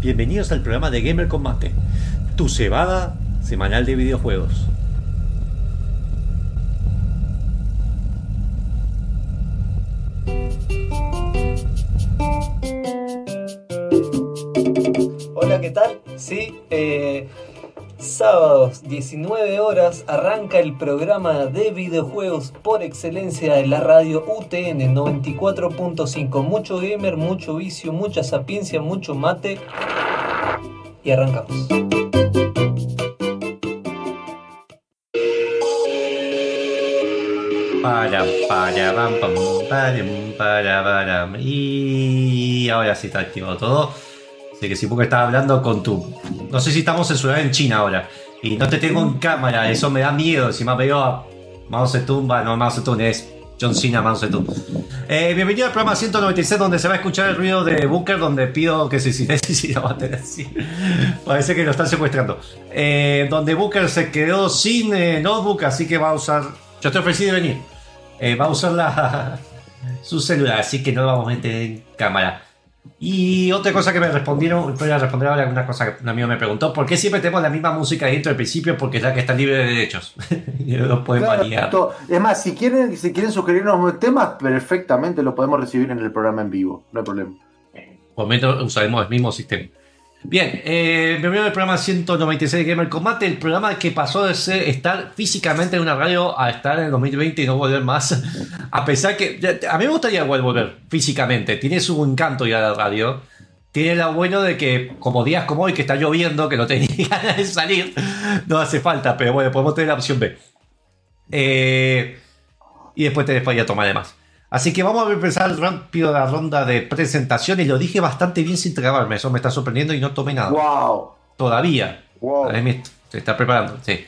Bienvenidos al programa de Gamer Combate, tu cebada semanal de videojuegos. 19 horas arranca el programa de videojuegos por excelencia de la radio UTN 94.5. Mucho gamer, mucho vicio, mucha sapiencia, mucho mate. Y arrancamos. Para, para, pam, pam, param, para, param. Y ahora sí está activado todo. Así que sí, porque estaba hablando con tu. No sé si estamos censurados en China ahora. Y no te tengo en cámara, eso me da miedo. Si me veo a Mao Zedong, va, no Mao Zedong, es John Cena Mao Zedong. Eh, bienvenido al programa 196, donde se va a escuchar el ruido de Booker, donde pido que se silencie la batería así. Parece que lo están secuestrando. Eh, donde Booker se quedó sin eh, notebook, así que va a usar. Yo te ofrecí de venir. Eh, va a usar la, su celular, así que no lo vamos a meter en cámara. Y otra cosa que me respondieron, voy a responder ahora una cosa que un amigo me preguntó, ¿por qué siempre tenemos la misma música dentro del principio? Porque es la que está libre de derechos. y no lo pueden Claro, variar. Es más, si quieren, si quieren sugerirnos temas, perfectamente lo podemos recibir en el programa en vivo, no hay problema. Por lo menos usaremos el mismo sistema. Bien, eh, bienvenido al programa 196 de Gamer Combate, el programa que pasó de ser, estar físicamente en una radio a estar en el 2020 y no volver más. A pesar que ya- a mí me gustaría volver físicamente, tiene su encanto ya la radio. Tiene lo bueno de que, como días como hoy, que está lloviendo, que no tenía ganas de salir, no hace falta, pero bueno, podemos tener la opción B. Eh, y después tenés para ir a tomar además. Así que vamos a empezar rápido la ronda de presentación y lo dije bastante bien sin trabarme, eso me está sorprendiendo y no tomé nada. ¡Wow! Todavía. Wow. Se está preparando, sí.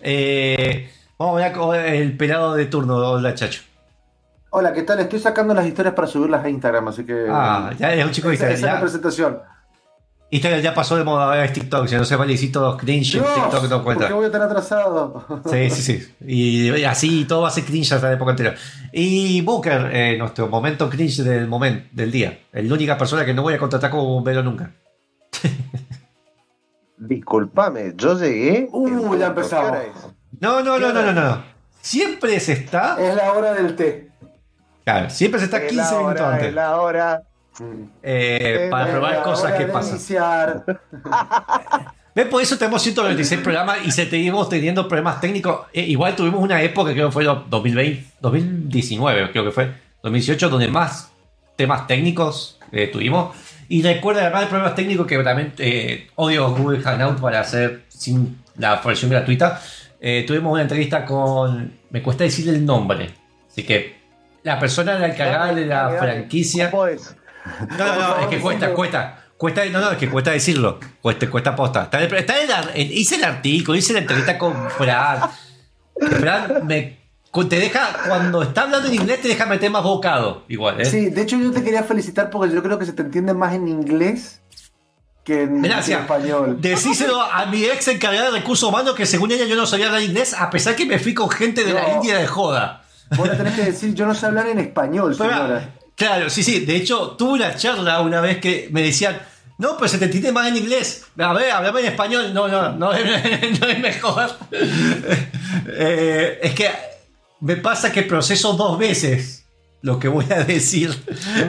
Eh, vamos a ver con el pelado de turno, hola chacho. Hola, ¿qué tal? Estoy sacando las historias para subirlas a Instagram, así que. Ah, ya es un chico de esa, esa es la Instagram. Ya, presentación. Instagram ya pasó de moda, ahora es TikTok, si no se vale decir todos cringe en TikTok no ¿por cuenta. qué voy a estar atrasado? Sí, sí, sí. Y, y así todo va a ser cringe hasta la época anterior. Y Booker, eh, nuestro momento cringe del momento, del día. Es la única persona que no voy a contratar como bombero nunca. Disculpame, yo llegué. Uh, ya empezamos. No, no, no, no, no, no. Siempre se está. Es la hora del té. Claro, siempre se está Es 15 la minutos hora, antes. es la hora. Eh, para la probar la cosas que pasan. iniciar. ¿Ves? Por eso tenemos 196 programas y seguimos teniendo problemas técnicos. Eh, igual tuvimos una época, creo que fue 2020, 2019, creo que fue 2018, donde más temas técnicos eh, tuvimos. Y recuerda además de problemas técnicos que también eh, odio Google Hangout para hacer sin la versión gratuita. Eh, tuvimos una entrevista con. Me cuesta decir el nombre. Así que la persona encargada de la franquicia. ¿Cómo es? No, no, no, es que cuesta, cuesta. Cuesta, no, no, es que cuesta decirlo. Cuesta, cuesta posta. Está, está en la- en- hice el artículo, hice la entrevista con Fran. Fran me, te deja, cuando está hablando en inglés, te deja meter más bocado. Igual, ¿eh? Sí, de hecho yo te quería felicitar porque yo creo que se te entiende más en inglés que en, Gracias. español. Decíselo a mi ex encargada de recursos humanos que según ella yo no sabía hablar inglés, a pesar que me fui con gente de la No. India de joda. Vos le tenés que decir, yo no sé hablar en español, Pero, señora. Claro, sí, sí. De hecho, tuve una charla una vez que me decían, no, pero se te entiende más en inglés. A ver, hablame en español. No, no, no, es- no es mejor. Eh, es que me pasa que proceso dos veces lo que voy a decir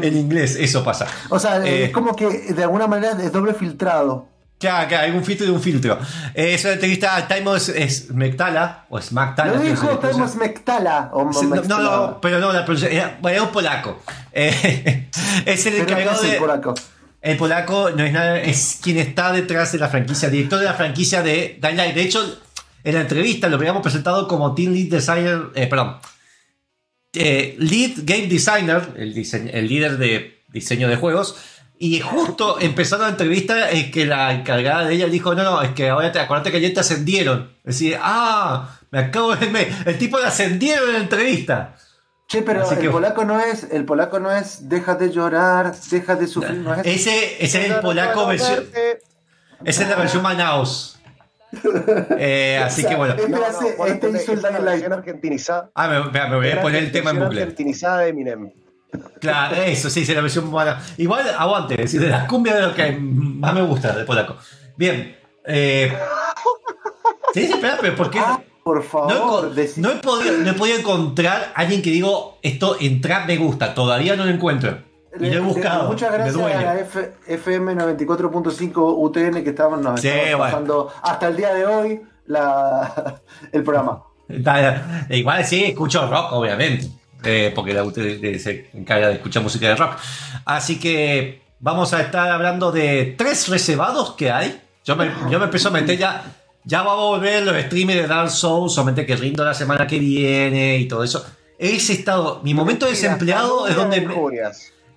en inglés. Eso pasa. O sea, Eh, es como que de alguna manera es doble filtrado. Claro, claro, hay un filtro y un filtro. Eh, es una entrevista a es Mectala, o es Mactala. Lo dijo. Thomas Mectala. O Sí, No, no, pero no, la pronunciación. era- Bueno, es un polaco. Eh, es el Pero ¿qué encargado de. polaco? El polaco no es nada, es quien está detrás de la franquicia, director de la franquicia de Dying Light. De hecho, en la entrevista lo habíamos presentado como Team Lead Designer, eh, perdón, eh, Lead Game Designer, el, el líder de diseño de juegos. Y justo empezando la entrevista, es que la encargada de ella dijo: No, no, es que ahora te acuérdate que ayer te ascendieron. Es decir, ah, me acabo de. me- el tipo le ascendieron en la entrevista. Che, pero Así el que- polaco no es, el polaco no es, deja de llorar, deja de sufrir, no es. Ese, ese es el polaco versión. Esa es la versión Manaus. Eh, así O sea, que bueno. Este hace- este ponete- hizo el es una Dying Light. versión argentinizada. Ah, me, me- me voy a poner el tema en versión bucle. argentinizada de Eminem. Claro, eso sí, es la versión mala. Igual, aguante, es decir, de las cumbias de lo que más me gusta de polaco. Bien. Eh, sí, sí, espera, pero ¿por qué? Ah, por No he, favor, decí- no he podido, no he podido encontrar a alguien que digo esto en trap me gusta. Todavía no lo encuentro. Y lo he Le- buscado. Muchas gracias a la F- FM 94.5 UTN que estaban, nos Sí, bueno. pasando hasta el día de hoy la, el programa. Igual sí, escucho rock, obviamente. Eh, porque la UTD se encarga de escuchar música de rock. Así que vamos a estar hablando de tres reservados que hay. Yo me, yo me empiezo a meter ya. Ya va a volver los streamers de Dark Souls, solamente que rindo la semana que viene y todo eso. Ese estado, mi momento de desempleado es donde. me-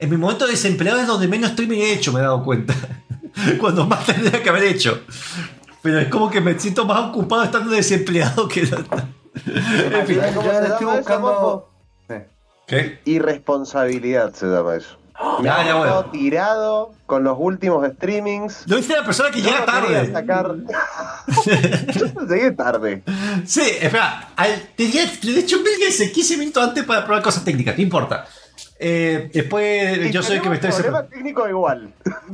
en mi momento de desempleado es donde menos streaming he hecho, me he dado cuenta. Cuando más tendría que haber hecho. Pero es como que me siento más ocupado estando desempleado que. en fin. Yo ¿Cómo se estoy buscando. Irresponsabilidad se llama eso. Me Ya, ya, bueno. tirado con los últimos streamings. Lo hice la persona que llega tarde. sacar. Yo llegué tarde. Sí, espera. Al, tenía, de hecho, me 15 minutos antes para probar cosas técnicas, no importa. Eh, después, yo soy el que me estoy. problema técnico igual.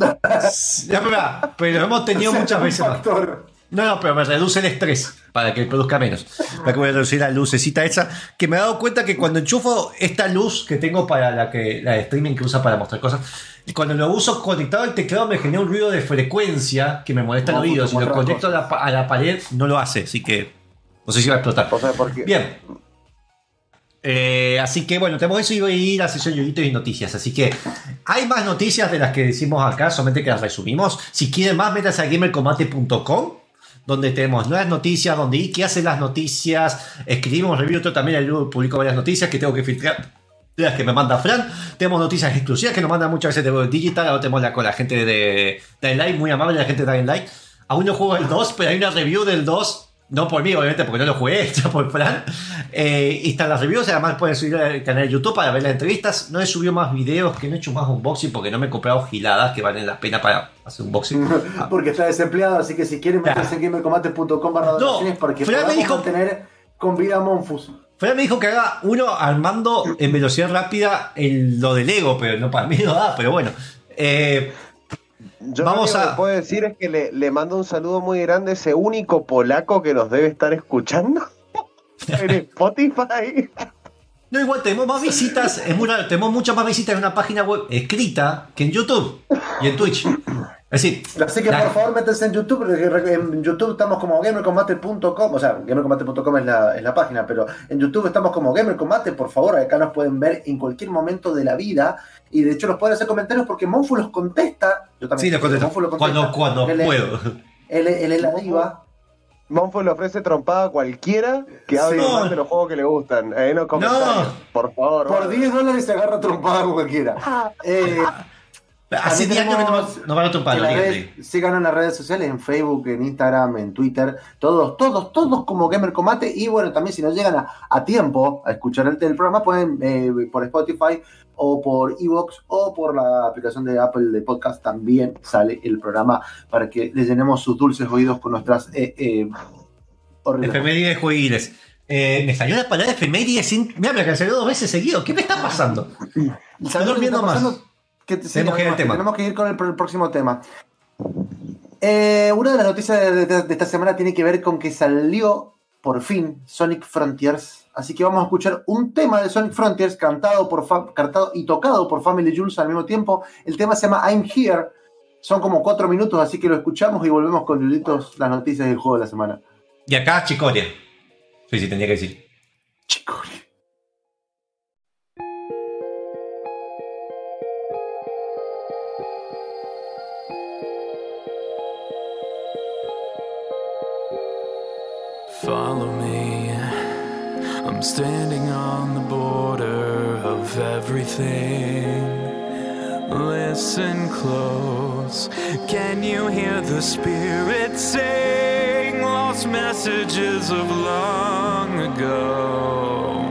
Ya, espera, pero hemos tenido muchas veces más. Factor. No, no, pero me reduce el estrés para que produzca menos. Para que voy a reducir la lucecita esa. Que me he dado cuenta que cuando enchufo esta luz que tengo para la que la de streaming que usa para mostrar cosas, y cuando lo uso conectado al teclado me genera un ruido de frecuencia que me molesta el oído. Si lo conecto a la, a pared, no lo hace. Así que no sé si va a explotar. O sea, porque. Bien. Eh, así que bueno, tenemos eso y voy a ir a la sesión Yoyitos y noticias. Así que hay más noticias de las que decimos acá, solamente que las resumimos. Si quieren más, métanse a gamercombate.com, donde tenemos nuevas noticias, donde Iki hace las noticias, escribimos review, yo también ahí publico varias noticias que tengo que filtrar. Las que me manda Fran, tenemos noticias exclusivas que nos mandan muchas veces de Digital. Ahora tenemos la con la gente de Dying Light, muy amable la gente de Dying Light. Aún no juego el 2, pero hay una review del 2 no por mí, obviamente, porque no lo jugué, hecha por Fran. Eh, y están las reviews, además pueden subir al canal de YouTube para ver las entrevistas. No he subido más videos, que no he hecho más unboxing porque no me he comprado giladas que valen la pena para hacer unboxing. Porque está desempleado, así que si quieren meterse en gamercombate.com barra donaciones para que Fran me dijo- mantener con vida Monfus. Fran me dijo que haga uno armando en velocidad rápida el- lo de Lego, pero no para mí no da, pero bueno. Eh, Yo Vamos lo único a- que puedo decir es que le, le mando un saludo muy grande a ese único polaco que nos debe estar escuchando en Spotify. no, igual tenemos más visitas, es muy raro, tenemos muchas más visitas en una página web escrita que en YouTube y en Twitch. Es decir, Así que la- por favor métanse en YouTube, porque en YouTube estamos como gamercombate.com, o sea, gamercombate.com es la, es la página, pero en YouTube estamos como gamercombate, por favor, acá nos pueden ver en cualquier momento de la vida, y de hecho nos pueden hacer comentarios porque Monfu los contesta, yo también, sí, lo contesto. Monfu lo contesta. Cuando, cuando Él puedo. Él, es- él es la diva, Monfo le ofrece trompada a cualquiera que hable Sí. más de los juegos que le gustan. Ahí en los comentarios. Por favor. por vale. 10 dólares se agarra trompada con cualquiera. Eh, Hace También 10 años que no, no en las dígate. redes- síganos en las redes sociales, en Facebook, en Instagram, en Twitter, todos, todos, todos como Gamer Combate. Y bueno, también si no llegan a, a tiempo a escuchar el, el programa, pueden eh, por Spotify o por Evox o por la aplicación de Apple de podcast también sale el programa para que les llenemos sus dulces oídos con nuestras eh, eh, Efemérides jueguiles. Eh, me salió la palabra efemérides sin. Mira, me salió dos veces seguido. ¿Qué me está pasando? ¿Sabes lo que Estoy durmiendo más. Que te- Tenemos que ir tema. Tenemos que ir con el, pr- el próximo tema. Eh, una de las noticias de, de- de esta semana tiene que ver con que salió por fin Sonic Frontiers. Así que vamos a escuchar un tema de Sonic Frontiers cantado, por fa- cantado y tocado por Family Jules al mismo tiempo. El tema se llama I'm Here. Son como cuatro minutos, así que lo escuchamos y volvemos con las noticias del juego de la semana. Y acá, Chicoria. Sí, sí, tenía que decir. Follow me. I'm standing on the border of everything. Listen close. Can you hear the spirit sing lost messages of long ago?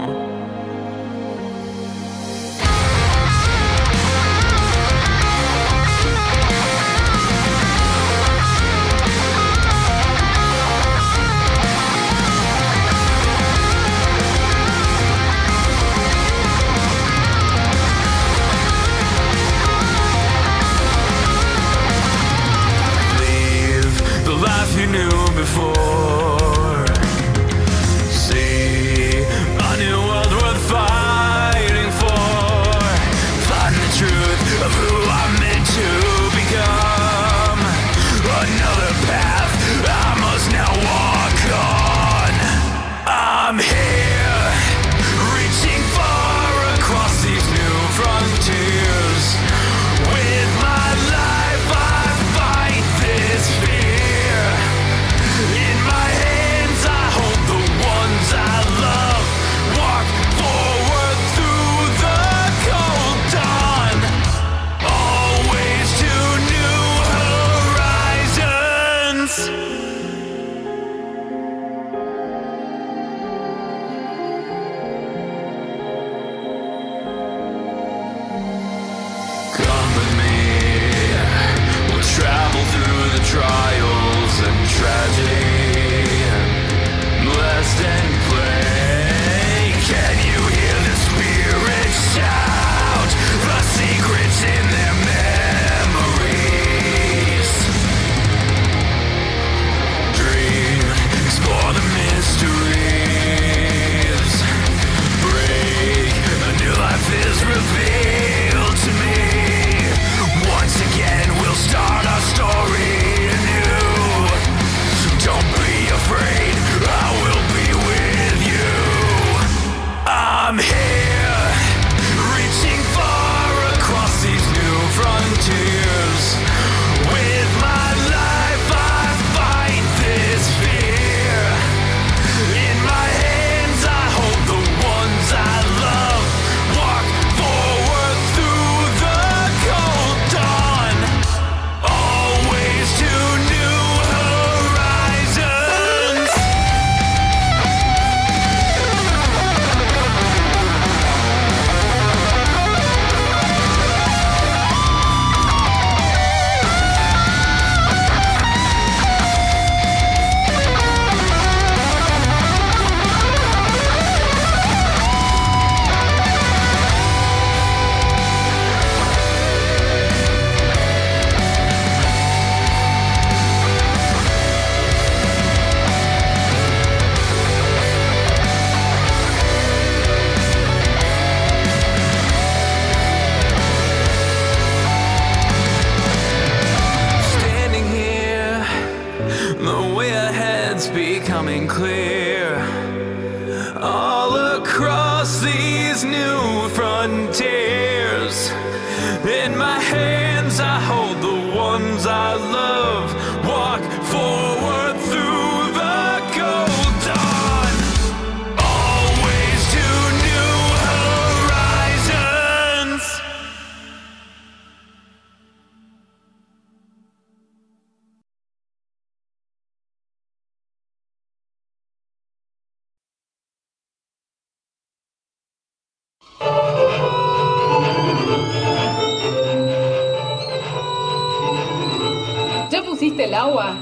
Pusiste el agua?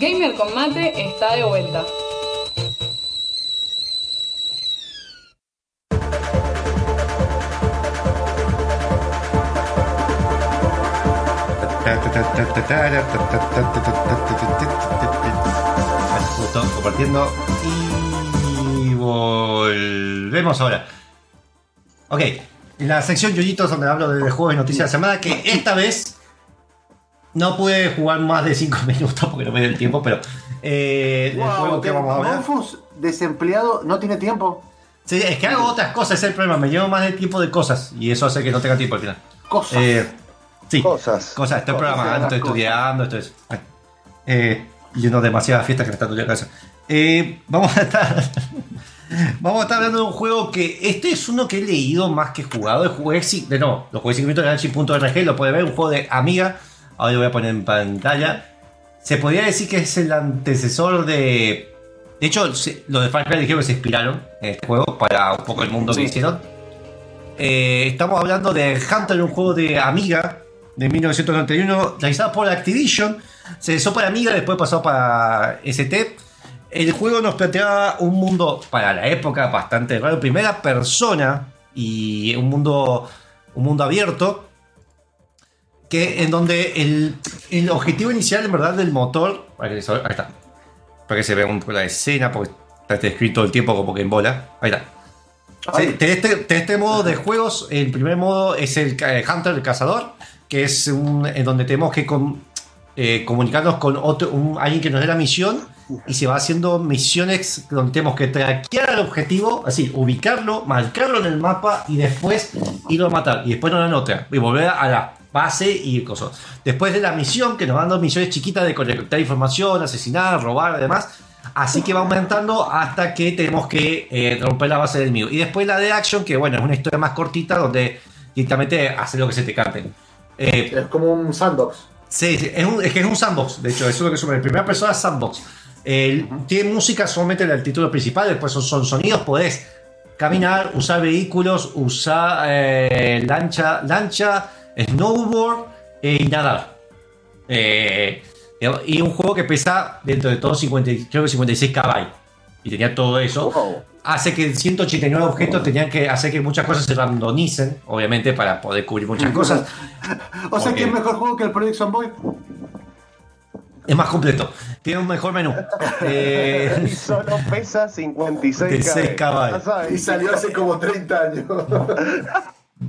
Gamer con mate está de vuelta. Justo compartiendo. Y volvemos ahora. Ok, la sección Yoyitos donde hablo de juegos y noticias de la semana, que esta vez no pude jugar más de 5 minutos porque no me dio el tiempo, pero eh, el juego que vamos a. Monfus, desempleado, no tiene tiempo. Sí, es que hago otras cosas, ese es el problema. Me llevo más de tiempo de cosas y eso hace que no tenga tiempo al final. Cosas. Eh, sí, Cosas. cosas. Estoy Cosas, programando, estoy cosas. estudiando, esto es. Eh, y uno demasiadas fiestas que me están doliendo la cabeza. Eh, vamos a estar. Vamos a estar hablando de un juego que. Este es uno que he leído más que jugado. El jugué sí- de no, lo jugué 5 minutos en lo puede ver, un juego de Amiga. Ahora lo voy a poner en pantalla. Se podría decir que es el antecesor de. De hecho, los de Far Cry dijeron que se inspiraron en este juego para un poco el mundo que hicieron. Eh, estamos hablando de Hunter, un juego de Amiga de 1991, realizado por Activision. Se hizo para Amiga, después pasó para ST. El juego nos planteaba un mundo, para la época, bastante raro. Primera persona y un mundo, un mundo abierto. Que en donde el, el objetivo inicial, en verdad, del motor. Ahí está. Para que se vea un poco la escena, porque está descrito todo el tiempo como que en bola. Ahí está. Sí, tenés este, tenés este modo de juegos. El primer modo es el Hunter, el cazador, que es un, en donde tenemos que com- eh, comunicarnos con otro, un- alguien que nos dé la misión y se va haciendo misiones donde tenemos que traquear al objetivo, así, ubicarlo, marcarlo en el mapa y después irlo a matar. Y después no la otra y volver a la base y cosas. Después de la misión, que nos van dando misiones chiquitas de colectar información, asesinar, robar, además. Así que va aumentando hasta que tenemos que eh, romper la base del enemigo. Y después la de action, que bueno, es una historia más cortita donde directamente hace lo que se te cante. Eh, Es como un sandbox. Sí, es, un- es que es un sandbox, de hecho, eso es lo que sube. En primera persona sandbox. Tiene música solamente en el título principal, después son, son sonidos, podés caminar, usar vehículos, usar eh, lancha, lancha, snowboard eh, y nadar. Eh, y un juego que pesa dentro de todo 50, creo que 56 KB. Y tenía todo eso. Wow. Hace que 189 objetos tenían que hacer que muchas cosas se randomicen, obviamente, para poder cubrir muchas cosas. O sea Ok. que es mejor juego que el Project Zomboid. Es más completo. Tiene un mejor menú. Eh, Y solo pesa 56 56 KB. KB. Ya sabes. Y salió hace como 30 años.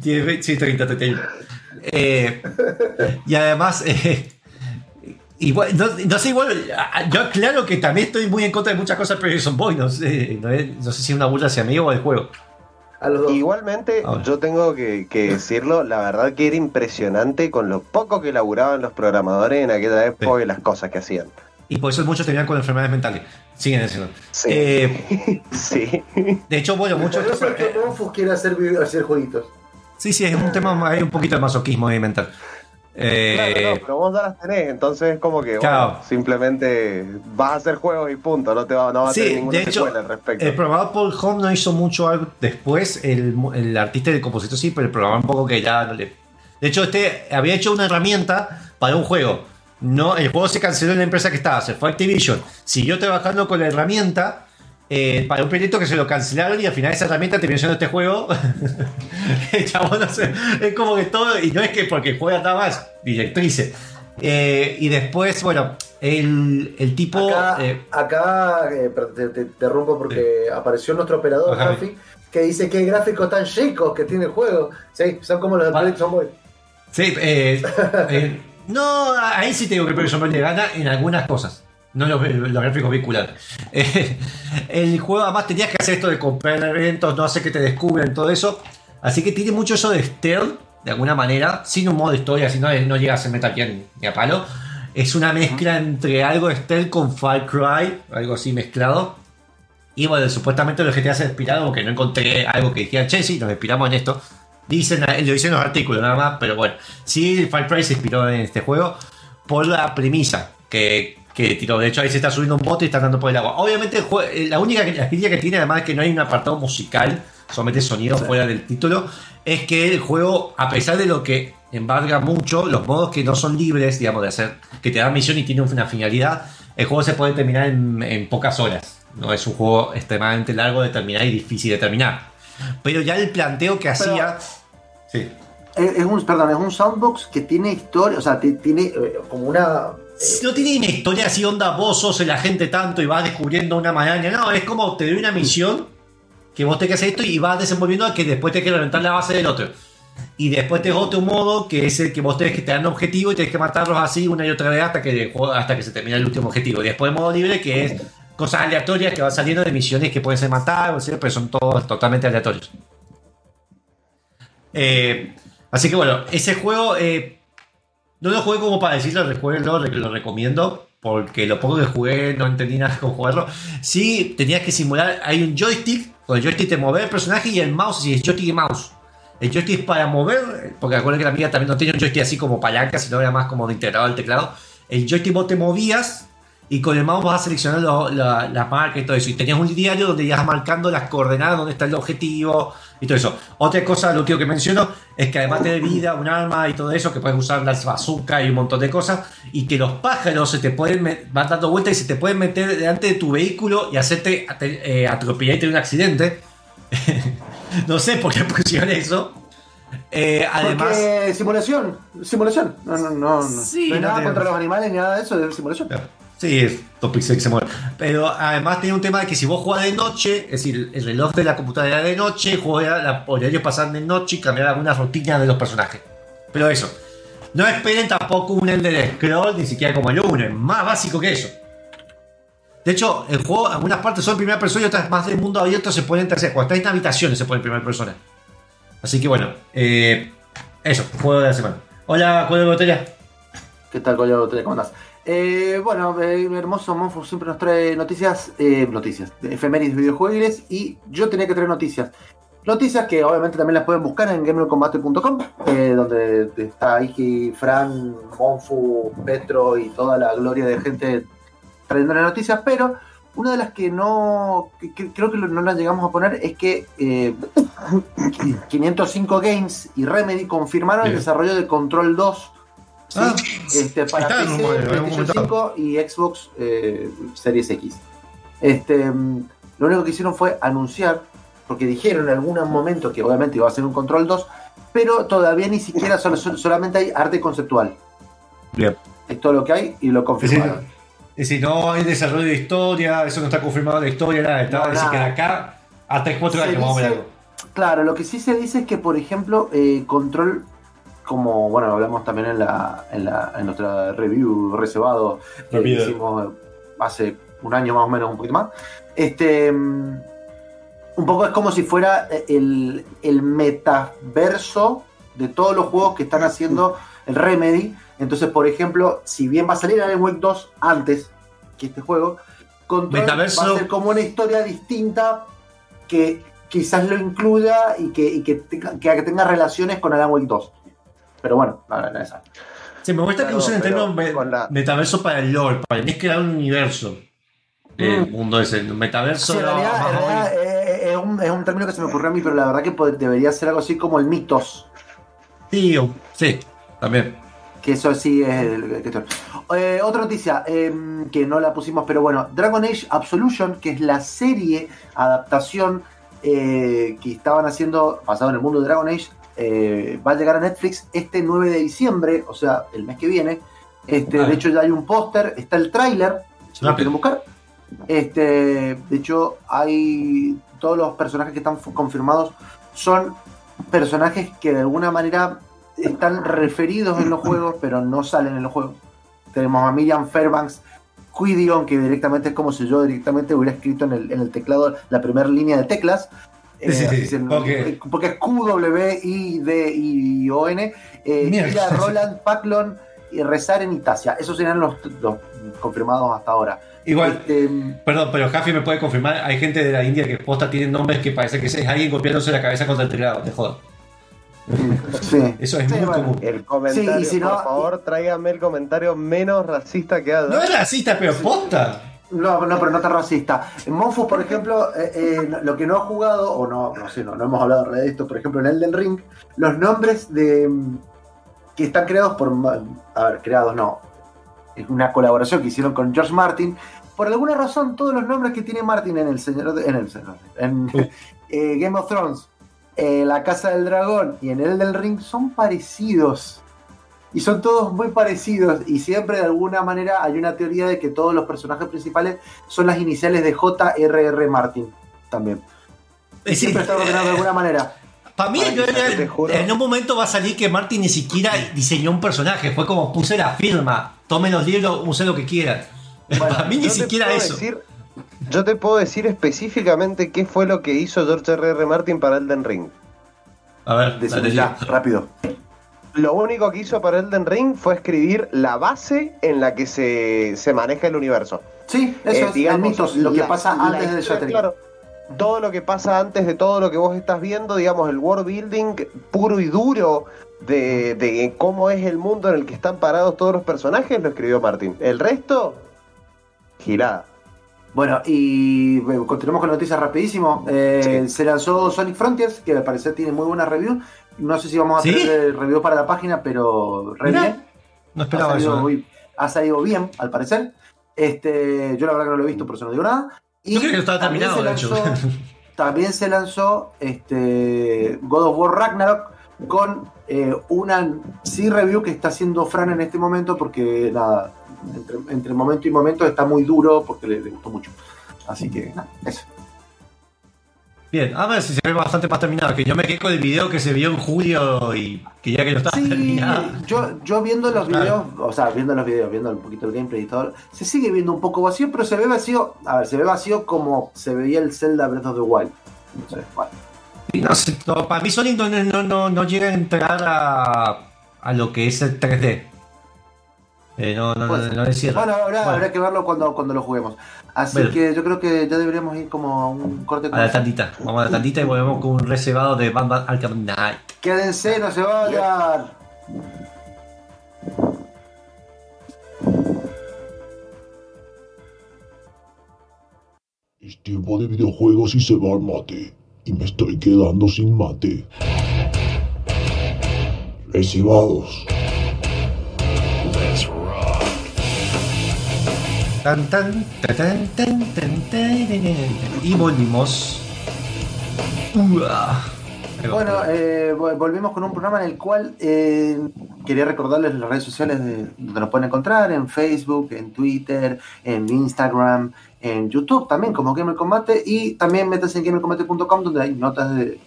Sí, 30, 31. Eh, y además, eh, igual, no, no sé, igual, yo claro que también estoy muy en contra de muchas cosas, pero son Boy, no sé, no, es- no sé si es una burla hacia mí o del juego. Igualmente, Ahora. yo tengo que, que decirlo, la verdad que era impresionante con lo poco que laburaban los programadores en aquella época y las cosas que hacían. Y por eso muchos terminan con enfermedades mentales. Siguen diciendo. Sí. Eh, Sí. de hecho, bueno, muchos. Es que Monfus quiere hacer, hacer jueguitos. Sí, sí, es un tema, hay un poquito de masoquismo ahí mental. Eh, Claro, no, pero vos ya las tenés, entonces es como que Claro. bueno, simplemente vas a hacer juegos y punto, no te va, no va a tener ninguna de hecho, al respecto. el programador Paul Home no hizo mucho algo después, el, el artista y el compositor sí, pero el programador un poco que ya no le... De hecho, este había hecho una herramienta para un juego. No, el juego se canceló en la empresa que estaba, se fue a Activision. Siguió trabajando con la herramienta eh, para un proyecto que se lo cancelaron y al final esa herramienta terminó siendo este juego. Chabón, no sé, es como que todo, y no es que porque juega nada más, directrices. Eh, y después, bueno, el, el tipo... Acá, eh, acá eh, te, te interrumpo porque apareció nuestro operador. Rafi, que dice que gráficos tan chicos que tiene el juego. Sí, son como los de Project. Sí, no, ahí sí te digo que Project le gana en algunas cosas. No los, los gráficos vinculares. Eh, el juego además tenías que hacer esto de comprar eventos, no hacer que te descubran todo eso. Así que tiene mucho eso de stealth, de alguna manera, sin un modo historia, si no, no llega a ser Metal Gear ni, ni a palo. Es una mezcla entre algo de stealth con Far Cry, algo así mezclado. Y bueno, supuestamente los GTA se inspiraron, porque no encontré algo que dijera, che, sí, nos inspiramos en esto. Dicen, lo dicen en los artículos nada más, pero bueno, sí, Far Cry se inspiró en este juego por la premisa que, que tiró. De hecho, ahí se está subiendo un bote y está andando por el agua. Obviamente, eh, la única crítica que tiene, además, es que no hay un apartado musical, solamente sonido fuera del título, es que el juego, a pesar de lo que embarga mucho, los modos que no son libres, digamos, de hacer, que te dan misión y tiene una finalidad, el juego se puede terminar en, en pocas horas. No es un juego extremadamente largo de terminar y difícil de terminar. Pero ya el planteo que hacía. Sí. Es, es un, perdón, es un soundbox que tiene historia, o sea, ti- tiene eh, como una. No tiene una historia así, onda, vos sos el agente tanto y vas descubriendo una maraña. No, es como te doy una misión que vos tenés que hacer esto y vas desenvolviendo a que después te que reventar la base del otro. Y después tenés otro modo que es el que vos tenés que te dan un objetivo y tenés que matarlos así una y otra vez hasta que, hasta que se termina el último objetivo. Y después el modo libre que es cosas aleatorias que van saliendo de misiones que pueden ser matar, pero son todos totalmente aleatorios. Eh, así que bueno, ese juego eh, no lo jugué como para decirlo, recuerdo, lo, recomiendo, porque lo poco que jugué no entendí nada con jugarlo. Sí, tenías que simular, hay un joystick, con el joystick de mover el personaje y el mouse, y es joystick y mouse. El joystick para mover, porque recuerda que la mía también no tenía un joystick así como palanca, sino era más como de integrado al teclado. El joystick vos te movías y con el mouse vas a seleccionar lo- la, la marca y todo eso. Y tenías un diario donde ibas marcando las coordenadas, donde está el objetivo y todo eso. Otra cosa, lo que menciono, es que además de vida, un arma y todo eso, que puedes usar las bazooka y un montón de cosas, y que los pájaros se te pueden van dando vueltas y se te pueden meter delante de tu vehículo y hacerte eh, atropellar y tener un accidente. no sé por qué pusieron eso. Eh, además. Porque simulación, simulación. No, no, no. no. Sí, no hay nada contra los animales ni nada de eso, es simulación. Sí, es píxeles que se mueven. Pero además tiene un tema de que si vos jugás de noche, es decir, el reloj de la computadora era de noche, la horarios pasan de noche y cambiar algunas rutinas de los personajes. Pero eso. No esperen tampoco un Elder Scroll, ni siquiera como el 1, es más básico que eso. De hecho, el juego, algunas partes son en primera persona y otras más del mundo abierto se ponen en tercera. Cuando estás en habitaciones se pone en primera persona. Así que bueno, eh, eso, juego de la semana. Hola, juego de botella. ¿Qué tal, Collado? ¿Te- ¿Cómo andás? Eh, bueno, eh, hermoso Monfus siempre nos trae noticias, eh, noticias, de efemérides videojuegos y yo tenía que traer noticias. Noticias que obviamente también las pueden buscar en gamercombate.com, eh, donde está Iki, Fran, Monfu, Petro y toda la gloria de gente trayendo las noticias, pero una de las que no, que- creo que no las llegamos a poner es que eh, 505 Games y Remedy confirmaron el desarrollo de Control 2 ¿sí? Ah, este, para está PC, PlayStation. 5 y Xbox eh, Series X. Este, mm, lo único que hicieron fue anunciar, porque dijeron en algún momento que obviamente iba a ser un Control 2, pero todavía ni siquiera solo- sol- solamente hay arte conceptual. Bien. Es todo lo que hay y lo confirmaron. Y si no hay desarrollo de historia, eso no está confirmado la historia, nada. Está, No, decir nada. que de acá a 3-4 Se años vamos a ver algo. Claro, lo que sí se dice es que, por ejemplo, eh, Control, como bueno, hablamos también en la, en, la, en nuestra review reservado que hicimos hace un año más o menos, un poquito más. Este, mm, un poco es como si fuera el, el metaverso de todos los juegos que están haciendo el Remedy. Entonces, por ejemplo, si bien va a salir Alan Wake 2 antes que este juego, Control Metaverso. va a ser como una historia distinta que quizás lo incluya y que, y que, tenga, que tenga relaciones con Alan Wake 2. Pero bueno, no, no, no, esa. Sí, me gusta que usen el término la- metaverso para el lore, para mí es crear un universo. El Mm. mundo ese, el metaverso. Sí, en realidad, más en realidad, eh, eh, es, un, es un término que se me ocurrió a mí, pero la verdad que debería ser algo así como el mitos. Sí, sí, también. Que eso sí es el el que estoy. Eh, otra noticia eh, que no la pusimos, pero bueno, Dragon Age Absolution, que es la serie adaptación eh, que estaban haciendo basado en el mundo de Dragon Age, eh, va a llegar a Netflix este 9 de diciembre, o sea, el mes que viene. Este, Ah. de hecho, ya hay un póster, está el tráiler, si lo Rápido. quieren buscar. Este, de hecho, hay todos los personajes que están confirmados son personajes que de alguna manera están referidos en los juegos, pero no salen en los juegos. Tenemos a Miriam Fairbanks, Quidion, que directamente es como si yo directamente hubiera escrito en el, en el teclado la primera línea de teclas. Sí, sí, se- porque- porque es Q-W-I-D-I-O-N. Eh, Roland, Paclon y Rezar en Itasia. Esos serían los, los confirmados hasta ahora. Igual, Este, perdón, pero Jaffi me puede confirmar, hay gente de la India que posta tienen nombres que parece que es alguien golpeándose la cabeza contra el teclado, te jodo. sí. Eso es Sí, muy bueno. común. El comentario, Sí, y si no- por favor, tráigame el comentario menos racista que haya. No es racista, pero posta. No, no, pero no tan racista. En Monfus, por ejemplo, eh, eh, lo que no ha jugado, o no, no sé, no, no hemos hablado de esto, por ejemplo, en Elden Ring, los nombres de mm, que están creados por. A ver, creados no. Es una colaboración que hicieron con George Martin. Por alguna razón, todos los nombres que tiene Martin en el Señor de- en el Señor en eh, Game of Thrones, La Casa del Dragón y en Elden Ring son parecidos. Y son todos muy parecidos. Y siempre de alguna manera hay una teoría de que todos los personajes principales son las iniciales de J.R.R. Martin también. Sí, Siempre está ordenado de alguna manera. Para mí, Para yo- en un momento va a salir que Martin ni siquiera diseñó un personaje. Fue como puse la firma. Tomen los libros, usen lo que quieran. Para mí ni siquiera eso. decir- yo te puedo decir específicamente qué fue lo que hizo George R.R. Martin para Elden Ring. A ver, Decime ya, rápido. Lo único que hizo para Elden Ring fue escribir la base en la que se, se maneja el universo. Sí, eso Eh, es digamos, el mitos, lo que pasa antes historia, Shattering. Claro, todo lo que pasa antes de todo lo que vos estás viendo, digamos, el world building puro y duro de, de cómo es el mundo en el que están parados todos los personajes, lo escribió Martin. El resto, girada. Bueno, y bueno, continuamos con la noticia rapidísimo. Eh, Sí. Se lanzó Sonic Frontiers, que al parecer tiene muy buena review. No sé si vamos a ¿Sí? tener eh, review para la página, pero re Mirá, bien. No Ha esperaba salido, eso. ¿eh? muy- ha salido bien, al parecer. Este, yo la verdad que no lo he visto, por eso no digo nada. Y Yo creo que estaba terminado, se de hecho. lanzó- También se lanzó este, God of War Ragnarok con eh, una sí review que está haciendo Fran en este momento porque nada, entre, entre momento y momento está muy duro porque le, le gustó mucho. Así que nada, eso. Bien, a ver si se ve bastante más terminado. Que yo me quedé con el video que se vio en julio y que ya que no estaba Sí, terminado. yo, yo viendo los Claro. videos, o sea, viendo los videos, viendo un poquito el gameplay y todo, se sigue viendo un poco vacío, pero se ve vacío, a ver, se ve vacío como se veía el Zelda Breath of the Wild. No sé, bueno. No sé, no, para mí Sonic no, no, no, no llega a entrar a, a lo que es el 3D. Eh, no, no, no, Pues, no cierra. Bueno, habrá, Bueno, habrá que verlo cuando, cuando lo juguemos. Así Bueno. que yo creo que ya deberíamos ir como a un corte a la tandita. Vamos a la tandita y volvemos con un reservado de Batman Arkham Knight. Quédense, no se vayan. Es tiempo de videojuegos y se va al mate. Y me estoy quedando sin mate. Recibados. Tan, tan, tan, Y volvimos. Uah. Bueno, eh, vol- volvemos con un programa en el cual eh, quería recordarles las redes sociales de, donde nos pueden encontrar, en Facebook, en Twitter, en Instagram, en YouTube también como Gamer Combate y también métanse en gamercombate.com donde hay notas de,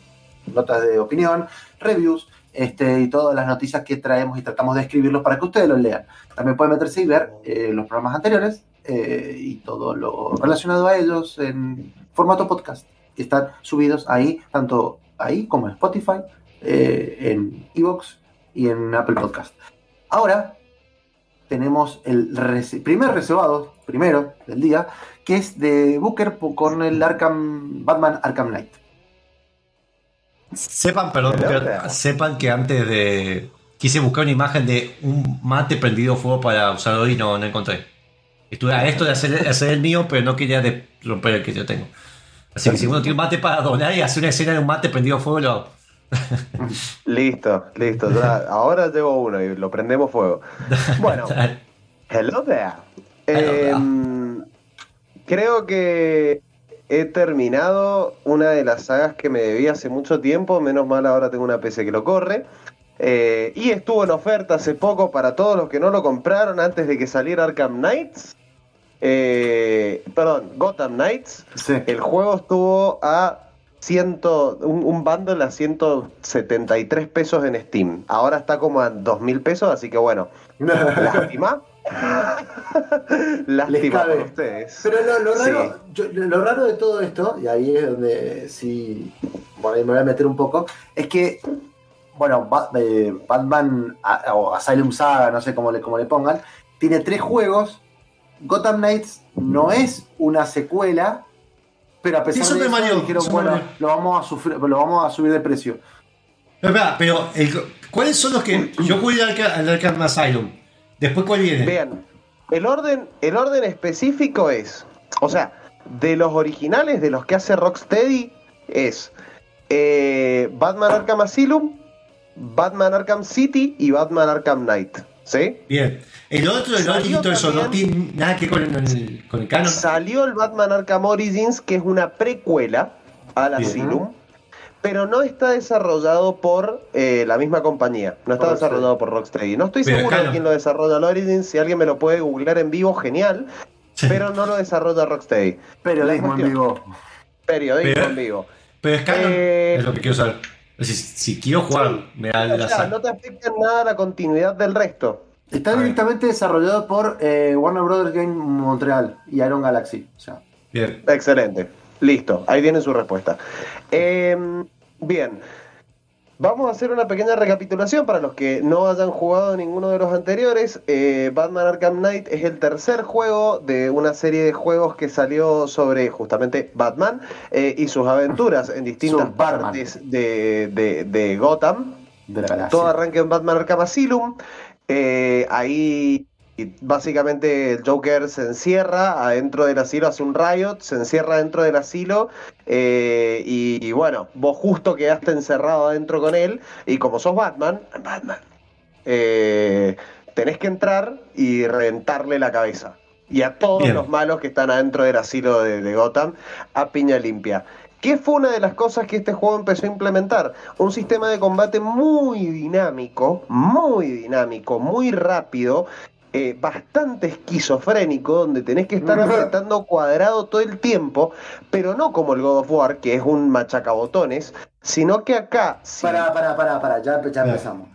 notas de opinión, reviews este, y todas las noticias que traemos y tratamos de escribirlos para que ustedes los lean. También pueden meterse y ver eh, los programas anteriores eh, y todo lo relacionado a ellos en formato podcast que están subidos ahí, tanto ahí como en Spotify, eh, en Evox y en Apple Podcast. Ahora tenemos el rese- primer reservado, primero del día, que es de Booker con el Arkham, Batman Arkham Knight. Sepan, perdón, sepan que antes de. Quise buscar una imagen de un mate prendido a fuego para usar hoy y no, no encontré. Estuve a esto de hacer, hacer el mío, pero no quería romper el que yo tengo. Así que si uno tiene un mate para donar y hacer una escena de un mate prendido a fuego, lo hago. Listo, listo. ya, ahora llevo uno y lo prendemos fuego. Bueno, hello there. Em, creo que he terminado una de las sagas que me debía hace mucho tiempo. Menos mal ahora tengo una PC que lo corre. Eh, y estuvo en oferta hace poco para todos los que no lo compraron antes de que saliera Arkham Knights. Eh, perdón, Gotham Knights. Sí. El juego estuvo a 100, un, un bundle a 173 pesos en Steam. Ahora está como a 2000 pesos, así que bueno, lástima. Lástima por ustedes. Pero lo, lo Sí. raro, yo- lo raro de todo esto, y ahí es donde sí, bueno, ahí me voy a meter un poco, es que, bueno, eh, Batman o Asylum Saga, no sé cómo le, cómo le pongan, tiene tres juegos. Gotham Knights no es una secuela, pero a pesar Eso de eso dijeron, bueno, lo vamos, a sufrir, lo vamos a subir de precio. Pero, espera, pero el- ¿cuáles son los que. Yo jugué al al Arkham Asylum. Después, ¿cuál viene? Vean, el orden, el orden específico es, o sea, de los originales, de los que hace Rocksteady, es eh, Batman Arkham Asylum, Batman Arkham City y Batman Arkham Knight. ¿Sí? Bien. El otro, el otro, eso no tiene nada que ver con el, con el canon. Salió el Batman Arkham Origins, que es una precuela al Bien. Asylum, pero no está desarrollado por eh, la misma compañía. No está Por Rocksteady. desarrollado por Rocksteady. No estoy Pero seguro de quién lo desarrolla el Origins. Si alguien me lo puede googlear en vivo, genial. Pero no lo desarrolla Rocksteady. Periodismo en vivo. Periodismo Pero- en vivo. Pero es canon. Eh, es lo que quiero saber. Si, si quiero jugar, me da O la sea, sal. no te afecta en nada la continuidad del resto. Está A ver. directamente desarrollado por eh, Warner Brothers Game Montreal y Iron Galaxy. O sea, Bien. Excelente. Listo, ahí tiene su respuesta. Eh, bien, vamos a hacer una pequeña recapitulación para los que no hayan jugado ninguno de los anteriores. Eh, Batman Arkham Knight es el tercer juego de una serie de juegos que salió sobre justamente Batman eh, y sus aventuras en distintas partes de, de- de Gotham. de la galaxia. Todo arranca en Batman Arkham Asylum. Eh, ahí básicamente el Joker se encierra adentro del asilo, hace un riot, se encierra dentro del asilo eh, y, y bueno, vos justo quedaste encerrado adentro con él y como sos Batman, Batman, eh, tenés que entrar y reventarle la cabeza. Y a todos Bien. los malos que están adentro del asilo de, de Gotham a piña limpia. ¿Qué fue una de las cosas que este juego empezó a implementar? Un sistema de combate muy dinámico, muy dinámico, muy rápido, eh, bastante esquizofrénico, donde tenés que estar apretando cuadrado todo el tiempo, pero no como el God of War, que es un machacabotones, sino que acá... si- Para, para, para, para, ya, empezamos.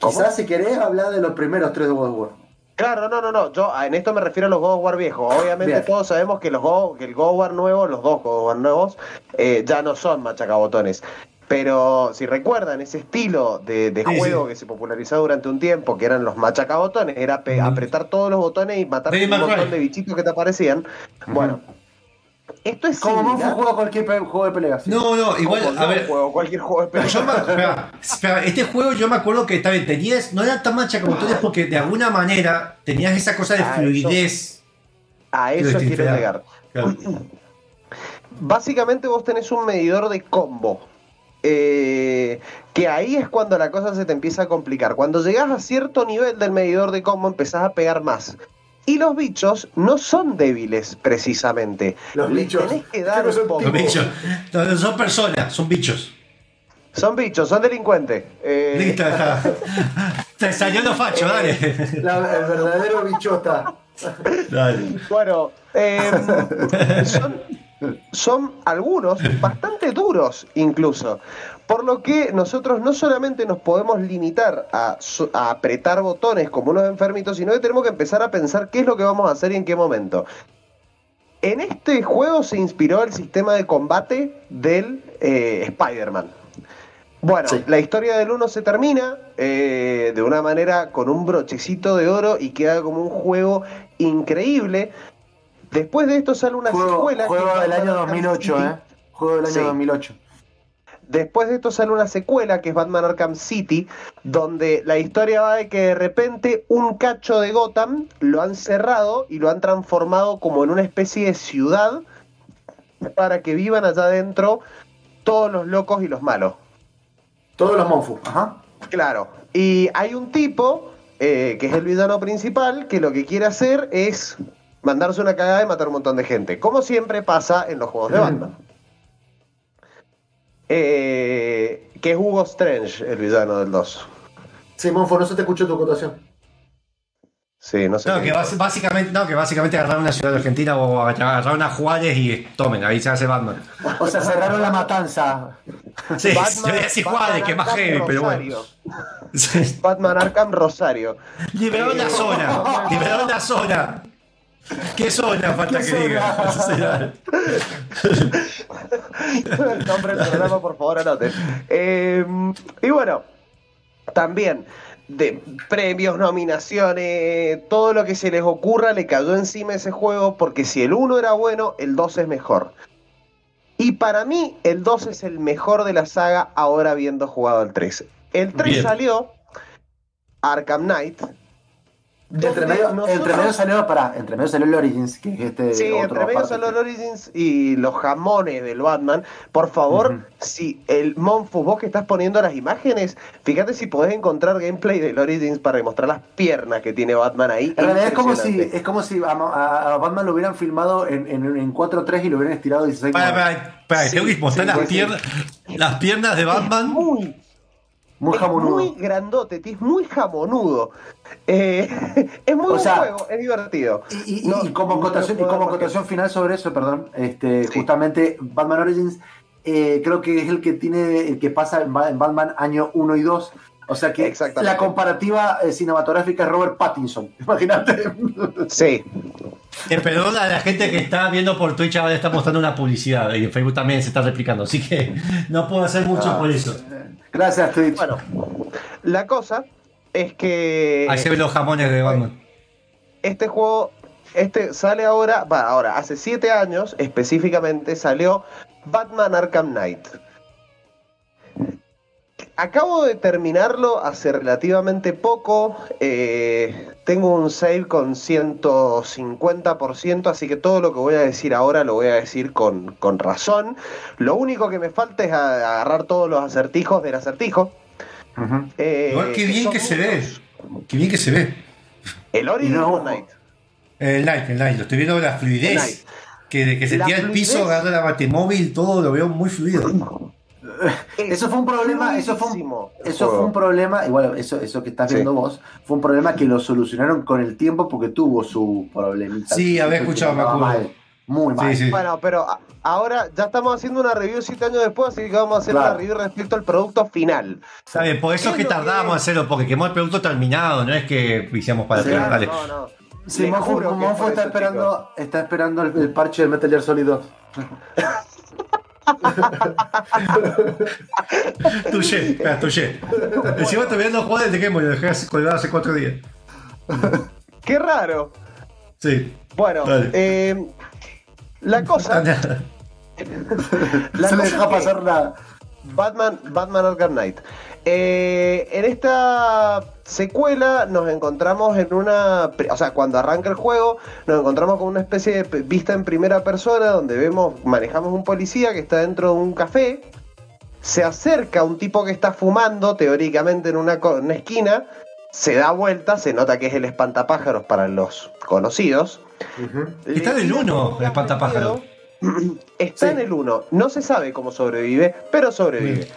¿Cómo? Quizás si querés hablar de los primeros tres de God of War. Claro, no, no, no. Yo en esto me refiero a los God of War viejos. Obviamente Bien. todos sabemos que los God, que el God of War nuevo, los dos God of War nuevos, eh, ya no son machacabotones. Pero si recuerdan ese estilo de, de Sí, juego sí. que se popularizó durante un tiempo, que eran los machacabotones, era pe- apretar todos los botones y matar un montón de bichitos que te aparecían. Bueno, esto es Como similar. juega cualquier juego de pelea. sí. No, no, igual, como a ver. juego cualquier juego de Pero yo me, espera, espera, este juego yo me acuerdo que está bien, tenías, no era tan machacabotones porque de alguna manera tenías esa cosa de fluidez. A eso Quiero llegar. Claro. Básicamente vos tenés un medidor de combo. Eh, que ahí es cuando la cosa se te empieza a complicar. Cuando llegas a cierto nivel del medidor de combo empezás a pegar más. Y los bichos no son débiles, precisamente. Los Les bichos. Tenés que dar ¿Qué son un poco. Los bichos. No, no son personas, son bichos. Son bichos, son delincuentes. Eh, Listo, está. Te salió lo facho, dale. La- el verdadero bichota. Dale. Bueno, eh, son, son algunos bastante duros incluso. Por lo que nosotros no solamente nos podemos limitar a, apretar botones como unos enfermitos, sino que tenemos que empezar a pensar qué es lo que vamos a hacer y en qué momento. En este juego se inspiró el sistema de combate del eh, Spider-Man. Bueno, Sí. la historia del 1 se termina eh, de una manera con un brochecito de oro y queda como un juego increíble. Después de esto sale una Juego, secuela. juego del año Batman Arkham 2008, City. ¿eh? Juego del año Sí. 2008. Después de esto sale una secuela que es Batman Arkham City, donde la historia va de que de repente un cacho de Gotham lo han cerrado y lo han transformado como en una especie de ciudad para que vivan allá adentro todos los locos y los malos. Todos los monfus. Ajá. Claro. Y hay un tipo, eh, que es el villano principal, que lo que quiere hacer es mandarse una cagada y matar un montón de gente. Como siempre pasa en los juegos de Batman. Eh, que es Hugo Strange, el villano del 2. Sí, Monfo, no se te escuchó tu cotación. Sí, no sé. No, que básicamente, no, que básicamente agarrar una ciudad de Argentina o agarrar una Juárez y tomen, ahí se hace Batman. O sea, cerraron la matanza. Sí, Batman- yo voy a decir Batman Juárez, que más Arkham heavy, pero bueno. Batman Arkham Rosario. Liberaron la zona, liberaron la zona. ¿Qué zona falta ¿Qué que diga? el nombre del programa, por favor, anoten. Eh, y bueno, también de premios, nominaciones, todo lo que se les ocurra le cayó encima ese juego porque si el 1 era bueno, el 2 es mejor. Y para mí, el 2 es el mejor de la saga ahora habiendo jugado el 3. El 3 Bien. salió Arkham Knight. Entre medio, nosotros- entre medio salió, pará, entre medio salió el Origins, que es este Sí, otro entre medio salió el Origins y los jamones del Batman. Por favor, si el Monfus, vos que estás poniendo las imágenes, fíjate si podés encontrar gameplay del Origins para demostrar las piernas que tiene Batman ahí. En realidad es como si, es como si a, a- a Batman lo hubieran filmado en, en, en 4.3 y lo hubieran estirado 16 Para, para, para, Sí, tengo que mostrar sí, las, piernas, las piernas de Batman. Muy, Muy es jamonudo. muy grandote, es muy jamonudo. Eh, es muy O buen sea, juego, es divertido. Y, y- No, y como acotación, final sobre eso, perdón, este, Sí. justamente Batman Origins eh, creo que es el que tiene, el que pasa en Batman año 1 y 2. O sea que Exactamente. la comparativa eh, cinematográfica es Robert Pattinson. Imagínate. Sí, Eh, perdón a la gente que está viendo por Twitch ahora está mostrando una publicidad y en Facebook también se está replicando, así que no puedo hacer mucho Ah. por eso. Gracias, Twitch. bueno, la cosa es que... Ahí se ven los jamones de Batman. este juego este sale ahora, va, ahora, hace 7 años específicamente salió Batman Arkham Knight. Acabo de terminarlo hace relativamente poco. eh, tengo un save con 150%, así que todo lo que voy a decir ahora lo voy a decir con, con razón. Lo único que me falta es a- agarrar todos los acertijos del acertijo. Eh, Igual qué bien que se ve. Qué bien que se ve. El Y no. El light, el light, lo estoy viendo la fluidez. Que que se tira el piso, agarra la batimóvil, todo lo veo muy fluido. Eso fue un problema, eso fue un, eso fue un problema, igual eso, eso que estás Sí. viendo vos, fue un problema que lo solucionaron con el tiempo porque tuvo su problemita. Sí, había escuchado, me acuerdo. mal, muy mal. Sí, sí. Bueno, pero a- ahora ya estamos haciendo una review siete años después, así que vamos a hacer Claro. una review respecto al producto final. Bien, por eso es ¿Qué que que- en hacerlo, porque quemó el producto terminado, no es que hicimos para atrás, dale. No, no. Sí, Monfo, está esperando, está esperando el, el parche de Metal Gear Solid 2. Tuye, espera, tuye. Encima estoy viendo los juegos de Game Boy, lo dejé colgado hace cuatro días. Qué raro. Sí. Bueno, eh, la cosa, la Se le deja pasar la. Batman, Batman Arkham Knight. Eh, en esta secuela nos encontramos en una, o sea, cuando arranca el juego, nos encontramos con una especie de vista en primera persona donde vemos, manejamos un policía que está dentro de un café, se acerca un tipo que está fumando, teóricamente en una, esquina, se da vuelta, se nota que es el espantapájaros para los conocidos. Está en el Le tira 1, con un el gas espantapájaro. de pedo. Está Sí. en el 1. No se sabe cómo sobrevive, pero sobrevive.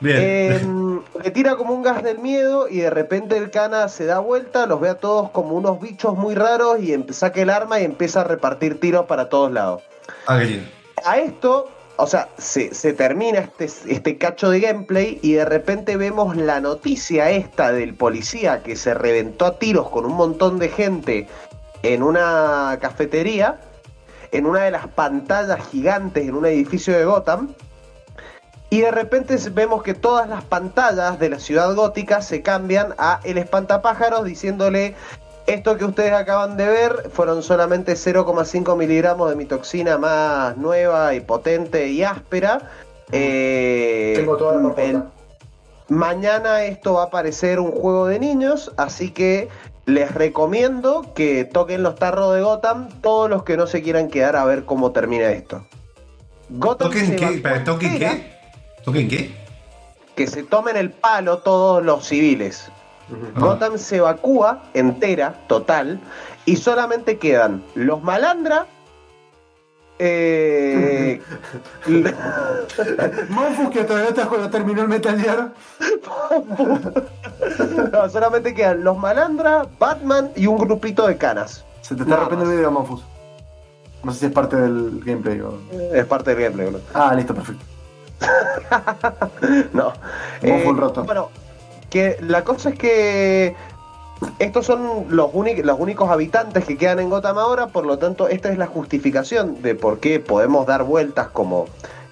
Bien. Eh, le tira como un gas del miedo y de repente el cana se da vuelta, los ve a todos como unos bichos muy raros y em- saca el arma y empieza a repartir tiros para todos lados. Ah. A esto, o sea, se, se termina este, este cacho de gameplay y de repente vemos la noticia esta del policía que se reventó a tiros con un montón de gente en una cafetería, en una de las pantallas gigantes en un edificio de Gotham. Y de repente vemos que todas las pantallas de la ciudad gótica se cambian a el espantapájaros diciéndole esto que ustedes acaban de ver fueron solamente 0,5 miligramos de mi toxina más nueva y potente y áspera. Eh, Tengo toda la el-. Mañana esto va a parecer un juego de niños, así que les recomiendo que toquen los tarros de Gotham todos los que no se quieran quedar a ver cómo termina esto. Gotham ¿Toquen qué? ¿Toquen qué? ¿Toquen qué? Que se tomen el palo todos los civiles. Gotham se evacúa entera, total, y solamente quedan los malandra. Eh, Monfus que todavía está cuando terminó el Metal Gear. no, solamente quedan los malandra, Batman y un grupito de canas. Se te está rompiendo el video, Monfus. No sé si es parte del gameplay o. Es parte del gameplay, boludo. Ah, listo, perfecto. No. Roto. Bueno, que la cosa es que estos son los, los únicos habitantes que quedan en Gotham ahora, por lo tanto, esta es la justificación de por qué podemos dar vueltas como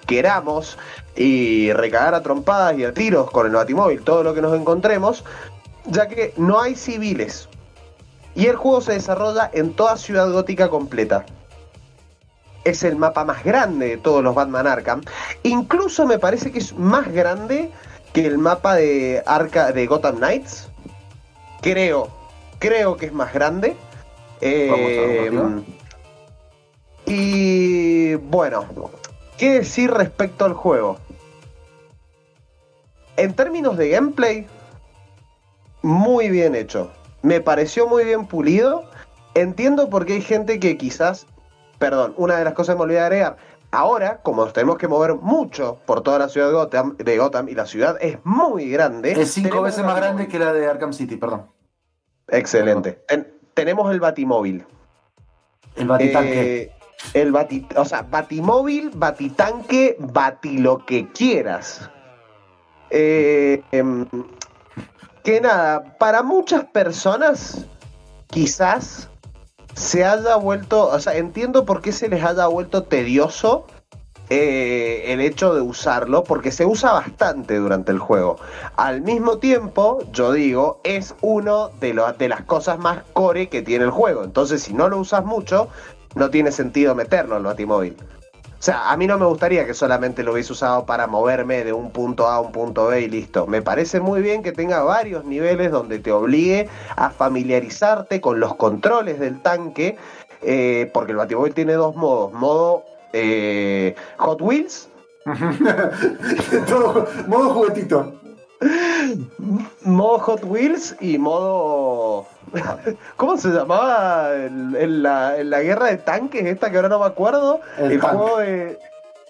queramos y recagar a trompadas y a tiros con el batimóvil todo lo que nos encontremos, ya que no hay civiles. Y el juego se desarrolla en toda Ciudad Gótica completa. Es el mapa más grande de todos los Batman Arkham. Incluso me parece que es más grande que el mapa de Arca de Gotham Knights. Creo, creo que es más grande. Eh, Vamos a ver, y bueno, ¿qué decir respecto al juego? En términos de gameplay, muy bien hecho. Me pareció muy bien pulido. Entiendo por qué hay gente que quizás, perdón, una de las cosas que me olvidé de agregar. Ahora, como nos tenemos que mover mucho por toda la ciudad de Gotham, de Gotham y la ciudad es muy grande. Es cinco veces más grande que la de Arkham City, perdón. Excelente. Ten- tenemos el Batimóvil. El batitanque. Eh, el bati, o sea, batimóvil, batitanque, bati lo que quieras. Eh, em, que nada, para muchas personas, quizás se haya vuelto, o sea, entiendo por qué se les haya vuelto tedioso eh, el hecho de usarlo, porque se usa bastante durante el juego. Al mismo tiempo, yo digo, es uno de, los de las cosas más core que tiene el juego. Entonces, si no lo usas mucho, no tiene sentido meterlo al batimóvil. O sea, a mí no me gustaría que solamente lo hubiese usado para moverme de un punto A a un punto B y listo. Me parece muy bien que tenga varios niveles donde te obligue a familiarizarte con los controles del tanque, eh, porque el batimóvil tiene dos modos. Modo eh, Hot Wheels, Todo, modo juguetito. modo Hot Wheels y modo... ¿Cómo se llamaba el- en, la, la guerra de tanques esta que ahora no me acuerdo? El El, juego de...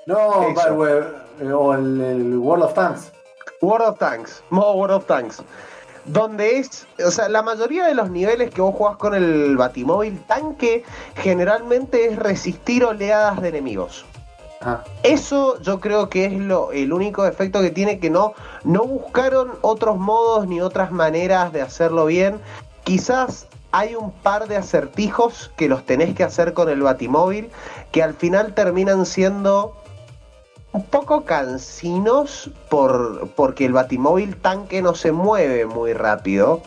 No, eh, o el, el World of Tanks. World of Tanks, modo World of Tanks. Donde es, o sea, la mayoría de los niveles que vos jugás con el Batimóvil tanque generalmente es resistir oleadas de enemigos. Ajá. Eso yo creo que es lo, el único defecto que tiene que no, no buscaron otros modos ni otras maneras de hacerlo bien. Quizás hay un par de acertijos que los tenés que hacer con el Batimóvil que al final terminan siendo un poco cansinos por, porque el Batimóvil tanque no se mueve muy rápido.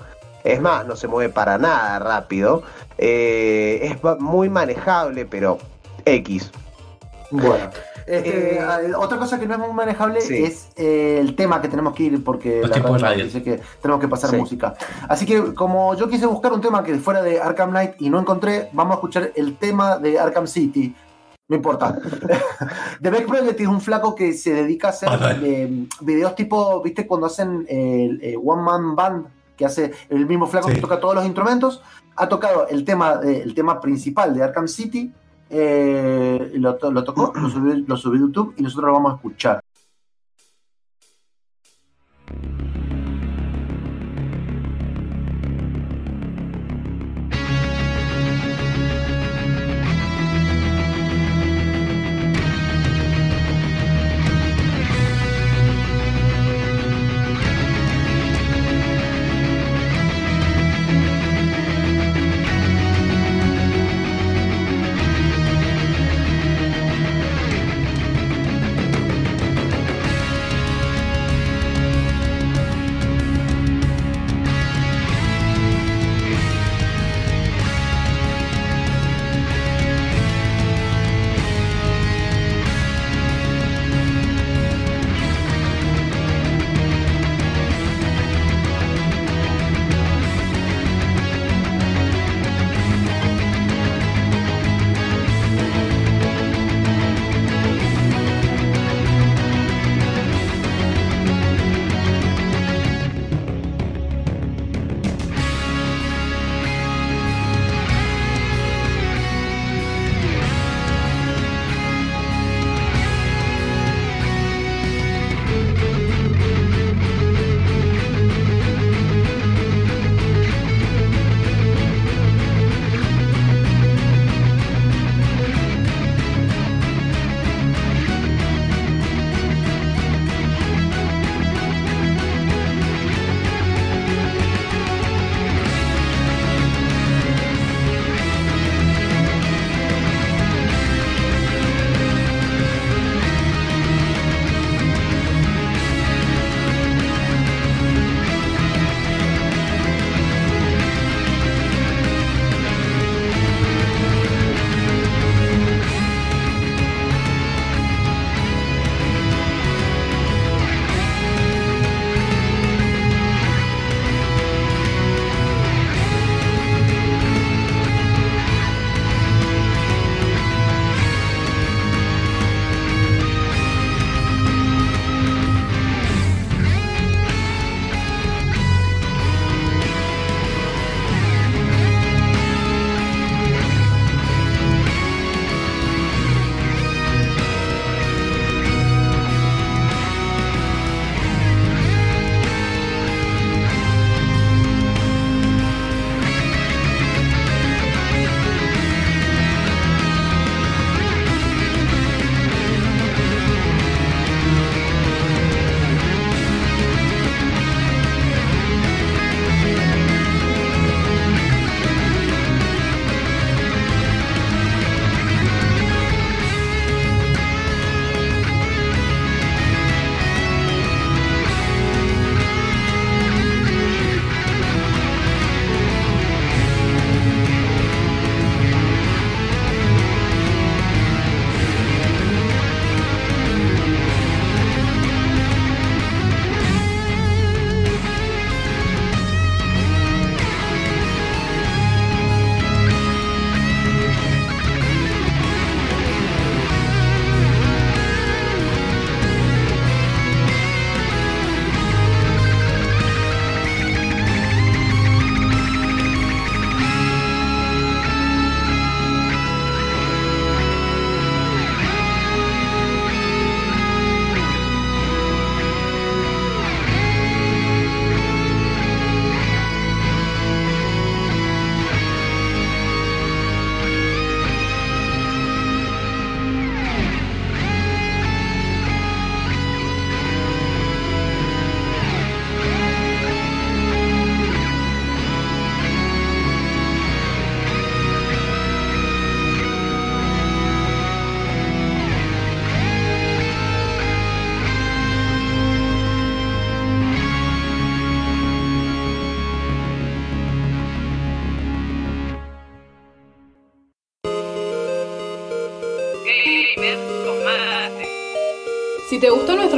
Es más, no se mueve para nada rápido. Eh, es muy manejable, pero X. Bueno. Este, Eh, ah, otra cosa que no es muy manejable sí. es eh, el tema que tenemos que ir porque Los la radio radio. dice que tenemos que pasar Sí. música. Así que como yo quise buscar un tema que fuera de Arkham Knight y no encontré, vamos a escuchar el tema de Arkham City No importa. The Beck Project es un flaco que se dedica a hacer Vale. eh, videos tipo, ¿viste? Cuando hacen el eh, One Man Band, que hace el mismo flaco Sí. que toca todos los instrumentos. Ha tocado el tema, eh, el tema principal de Arkham City. Eh, lo, lo tocó, lo subió, lo YouTube y nosotros lo vamos a escuchar.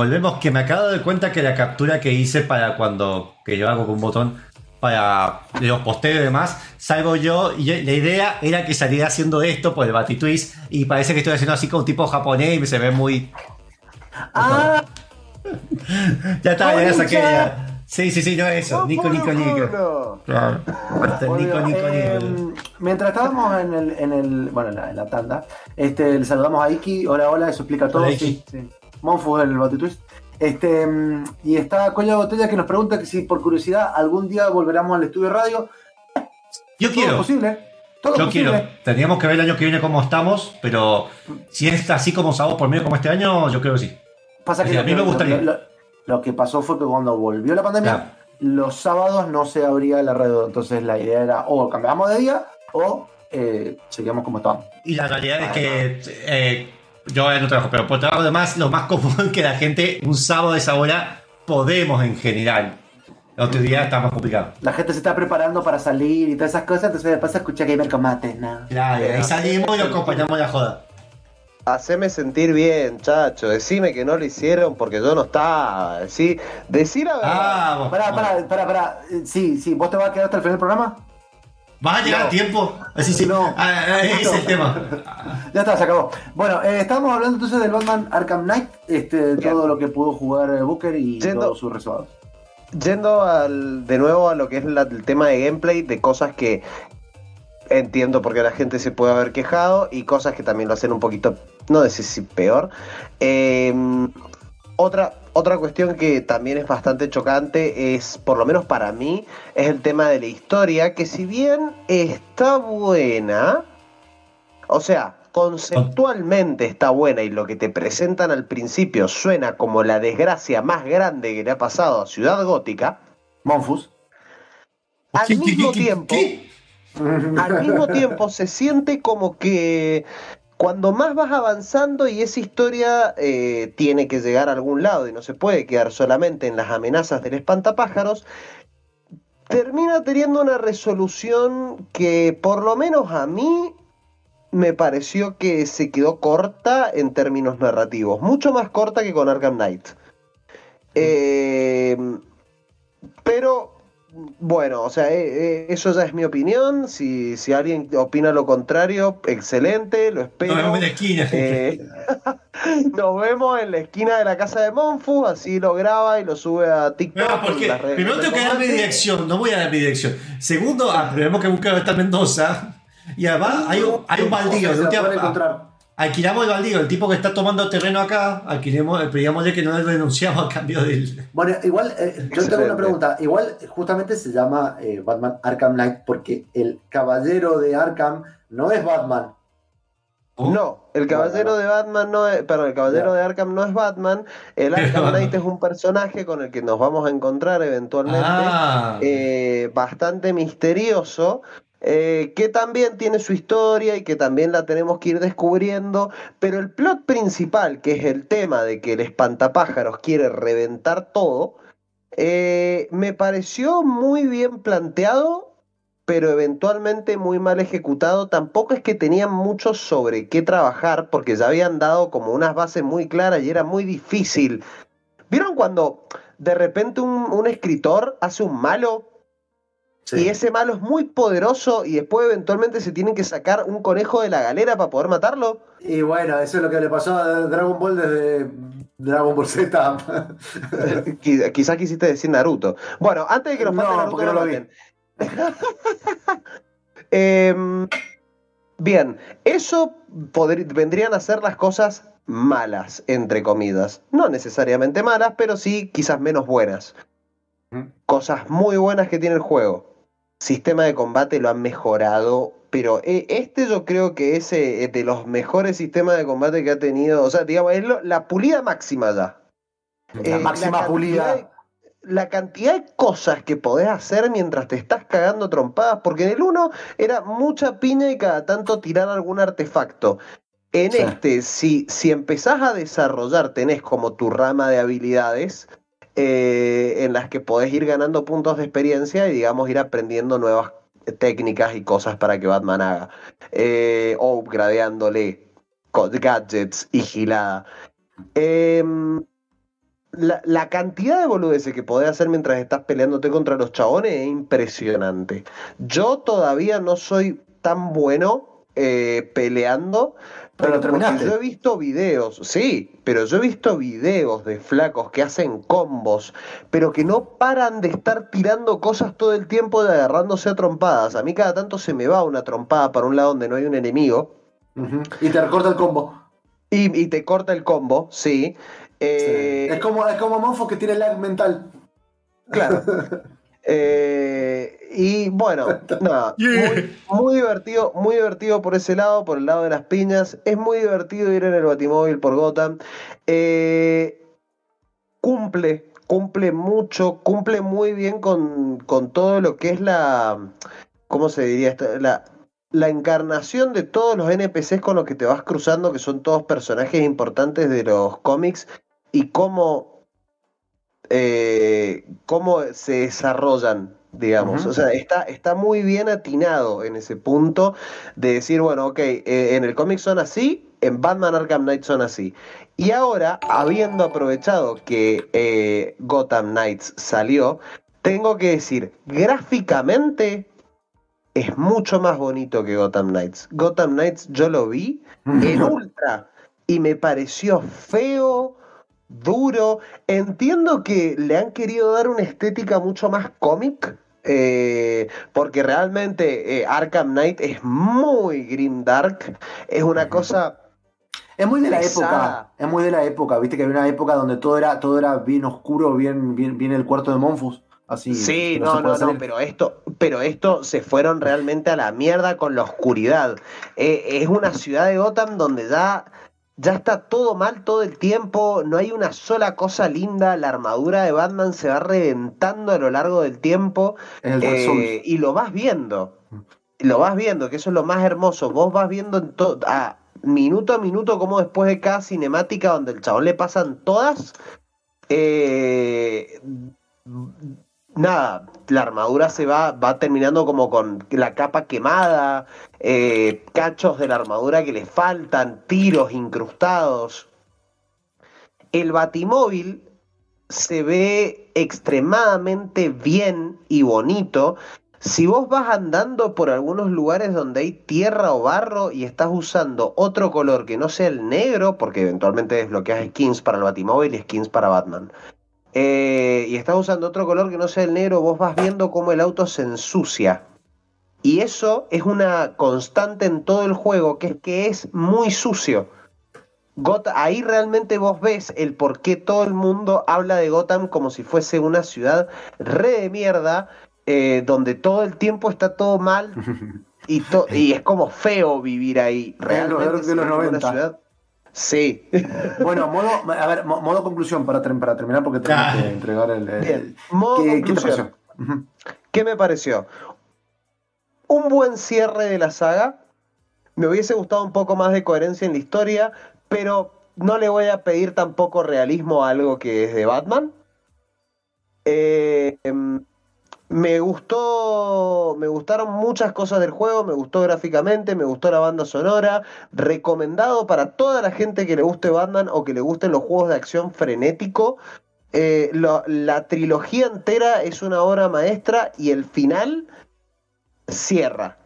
Volvemos, que me acabo de dar cuenta que la captura que hice para cuando, que yo hago con un botón para los posteos y demás, salgo yo y la idea era que saliera haciendo esto por el Batitwist y parece que estoy haciendo así con tipo japonés y se ve muy... Ah, Ya está, ya la saqué ya. Sí, sí, sí, no es eso. Nico, Nico, Nico. Nico. Claro. Nico. Nico, Eh, Nico. mientras estábamos en el, en el bueno, en la, en la tanda, este, le saludamos a Iki. Hola, hola, eso explica todo. Hola, Sí, sí. Monfu el Batitwist. Este, mm, y está Coña Botella que nos pregunta que si por curiosidad algún día volveremos al estudio de radio. Yo Todo quiero. es posible. Todo Yo es posible. quiero. Tendríamos que ver el año que viene cómo estamos, pero si es así como sábado por medio como este año, yo creo que sí. Pasa que a mí que- me gustaría. Lo, lo- lo que pasó fue que cuando volvió la pandemia, Claro. los sábados no se abría la radio. Entonces la idea era o cambiamos de día o eh, seguíamos como estábamos. Y la realidad es que eh, yo no trabajo, pero por trabajo además, lo más común es que la gente un sábado de esa hora podemos en general. El otro día está más complicado. La gente se está preparando para salir y todas esas cosas, entonces después se escucha Gamer Combate. No. Claro, y ahí salimos y lo acompañamos a la joda. Haceme sentir bien, chacho. Decime que no lo hicieron porque yo no estaba. ¿sí? Decir la verdad. Ah. Pará, pará, pará, pará. Eh, Sí, sí, ¿vos te vas a quedar hasta el final del programa? ¿Vas a llegar No. a tiempo? Así sí. No. Ah, ah, ese es el tema. Ya está, se acabó. Bueno, eh, estábamos hablando entonces del Batman Arkham Knight, este, Bien. todo lo que pudo jugar eh, Booker y Yendo- todos sus reservados. Yendo al, de nuevo a lo que es la- el tema de gameplay, de cosas que entiendo porque la gente se puede haber quejado y cosas que también lo hacen un poquito, no sé si peor. Eh, otra, otra cuestión que también es bastante chocante es, por lo menos para mí, es el tema de la historia, que si bien está buena, o sea, conceptualmente está buena y lo que te presentan al principio suena como la desgracia más grande que le ha pasado a Ciudad Gótica, Monfus. al ¿Qué- qué- mismo qué- tiempo, qué? al mismo tiempo se siente como que cuando más vas avanzando y esa historia eh, tiene que llegar a algún lado y no se puede quedar solamente en las amenazas del espantapájaros, termina teniendo una resolución que por lo menos a mí me pareció que se quedó corta en términos narrativos, mucho más corta que con Arkham Knight. Eh, pero bueno, o sea, eh, eh, eso ya es mi opinión. Si, si alguien opina lo contrario, excelente, lo espero. Nos vemos en la esquina. Eh, nos vemos en la esquina de la casa de Monfu, así lo graba y lo sube a TikTok. No, porque en las redes primero tengo que dar mi dirección, no voy a dar mi dirección. Segundo, ah, tenemos que buscar esta Mendoza. Y además hay un, hay un baldío. Se de alquilamos el baldío, el tipo que está tomando terreno acá, alquilemos, pedíamosle que no le denunciamos a cambio del. Bueno, igual, eh, yo tengo una pregunta. Igual, justamente se llama eh, Batman Arkham Knight porque el caballero de Arkham no es Batman. No, el caballero de Batman no es, perdón, el caballero de Arkham no es Batman. El Arkham Knight es un personaje con el que nos vamos a encontrar eventualmente. Ah, eh, bastante misterioso, eh, que también tiene su historia y que también la tenemos que ir descubriendo, pero el plot principal, que es el tema de que el espantapájaros quiere reventar todo, eh, me pareció muy bien planteado, pero eventualmente muy mal ejecutado. Tampoco es que tenían mucho sobre qué trabajar, porque ya habían dado como unas bases muy claras y era muy difícil. ¿Vieron cuando de repente un, un escritor hace un malo y ese malo es muy poderoso y después eventualmente se tienen que sacar un conejo de la galera para poder matarlo? Y bueno, eso es lo que le pasó a Dragon Ball desde Dragon Ball Z. Qui- Quizás quisiste decir Naruto. Bueno, antes de que los No, fans de Naruto porque no lo vi. maten. Em, bien, eso vendrían a ser las cosas malas, entre comidas. No necesariamente malas, pero sí quizás menos buenas. Cosas muy buenas que tiene el juego. Sistema de combate lo han mejorado, pero eh, este yo creo que es de los mejores sistemas de combate que ha tenido. O sea, digamos, es lo- la pulida máxima ya. La Eh, máxima pulida. de- la cantidad de cosas que podés hacer mientras te estás cagando trompadas, porque en el 1 era mucha piña y cada tanto tirar algún artefacto. En Sí. este, si, si empezás a desarrollar, tenés como tu rama de habilidades eh, en las que podés ir ganando puntos de experiencia y, digamos, ir aprendiendo nuevas técnicas y cosas para que Batman haga. Eh, o upgradeándole gadgets y gilada. Em, la, la cantidad de boludeces que podés hacer mientras estás peleándote contra los chabones es impresionante. Yo todavía no soy tan bueno eh, peleando. Pero lo terminaste. yo he visto videos, sí, pero yo he visto videos de flacos que hacen combos, pero que no paran de estar tirando cosas todo el tiempo y agarrándose a trompadas. A mí cada tanto se me va una trompada para un lado donde no hay un enemigo. Y te recorta el combo. y, y te corta el combo, sí. Eh, es como, es como Monfo que tiene lag mental. Claro. Eh, y bueno, nada, muy, muy divertido, muy divertido por ese lado, por el lado de las piñas. Es muy divertido ir en el Batimóvil por Gotham. Eh, cumple, cumple mucho, cumple muy bien con, con todo lo que es la. ¿Cómo se diría esto? La, la encarnación de todos los NPCs con los que te vas cruzando, que son todos personajes importantes de los cómics, y cómo eh, cómo se desarrollan, digamos. O sea, está, está muy bien atinado en ese punto de decir, bueno, ok, eh, en el cómic son así, en Batman Arkham Knight son así. Y ahora, habiendo aprovechado que eh, Gotham Knights salió, tengo que decir, gráficamente es mucho más bonito que Gotham Knights. Gotham Knights yo lo vi en ultra y me pareció feo, duro. Entiendo que le han querido dar una estética mucho más cómic. eh, porque realmente eh, Arkham Knight es muy grim dark. Es una cosa. Es muy de la Pesada. época. Es muy de la época. Viste que había una época donde todo era, todo era bien oscuro, bien, bien, bien el cuarto de Monfus. Así. Sí, no, no, no, pero esto, pero esto se fueron realmente a la mierda con la oscuridad. Eh, es una ciudad de Gotham donde ya, ya está todo mal todo el tiempo, no hay una sola cosa linda, la armadura de Batman se va reventando a lo largo del tiempo el eh, y lo vas viendo, lo vas viendo, que eso es lo más hermoso, vos vas viendo en a minuto a minuto como después de cada cinemática donde el chabón le pasan todas, eh, nada, la armadura se va, va terminando como con la capa quemada, eh, cachos de la armadura que le faltan, tiros incrustados. El batimóvil se ve extremadamente bien y bonito. Si vos vas andando por algunos lugares donde hay tierra o barro y estás usando otro color que no sea el negro, porque eventualmente desbloqueas skins para el batimóvil y skins para Batman, eh, y estás usando otro color que no sea el negro, vos vas viendo cómo el auto se ensucia. Y eso es una constante en todo el juego, que es que es muy sucio. Ahí realmente vos ves el por qué todo el mundo habla de Gotham como si fuese una ciudad re de mierda, eh, donde todo el tiempo está todo mal y, to- y es como feo vivir ahí. Realmente como una 90. ciudad- Sí. Bueno, modo, a ver, mo- modo conclusión para, para terminar porque tenemos Ah. que entregar el. el- Bien, modo ¿Qué, qué te conclusión. pareció? Ujú. ¿Qué me pareció? Un buen cierre de la saga. Me hubiese gustado un poco más de coherencia en la historia, pero no le voy a pedir tampoco realismo a algo que es de Batman. Eh, em, me gustó, me gustaron muchas cosas del juego, me gustó gráficamente, me gustó la banda sonora, recomendado para toda la gente que le guste Batman o que le gusten los juegos de acción frenético. Eh, lo- la trilogía entera es una obra maestra y el final cierra.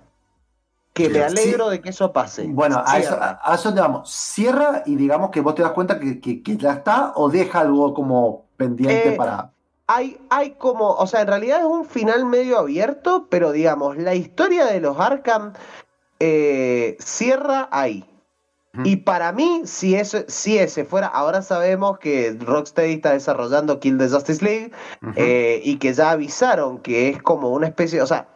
Que me Sí. alegro de que eso pase. Bueno, a eso, a eso te vamos. Cierra y digamos que vos te das cuenta que, que- que ya está o deja algo como pendiente Eh, para. Hay, hay como, o sea, en realidad es un final medio abierto, pero digamos, la historia de los Arkham eh, cierra ahí. Y para mí, si, ese, si ese fuera, ahora sabemos que Rocksteady está desarrollando Kill the Justice League eh, y que ya avisaron que es como una especie, o sea,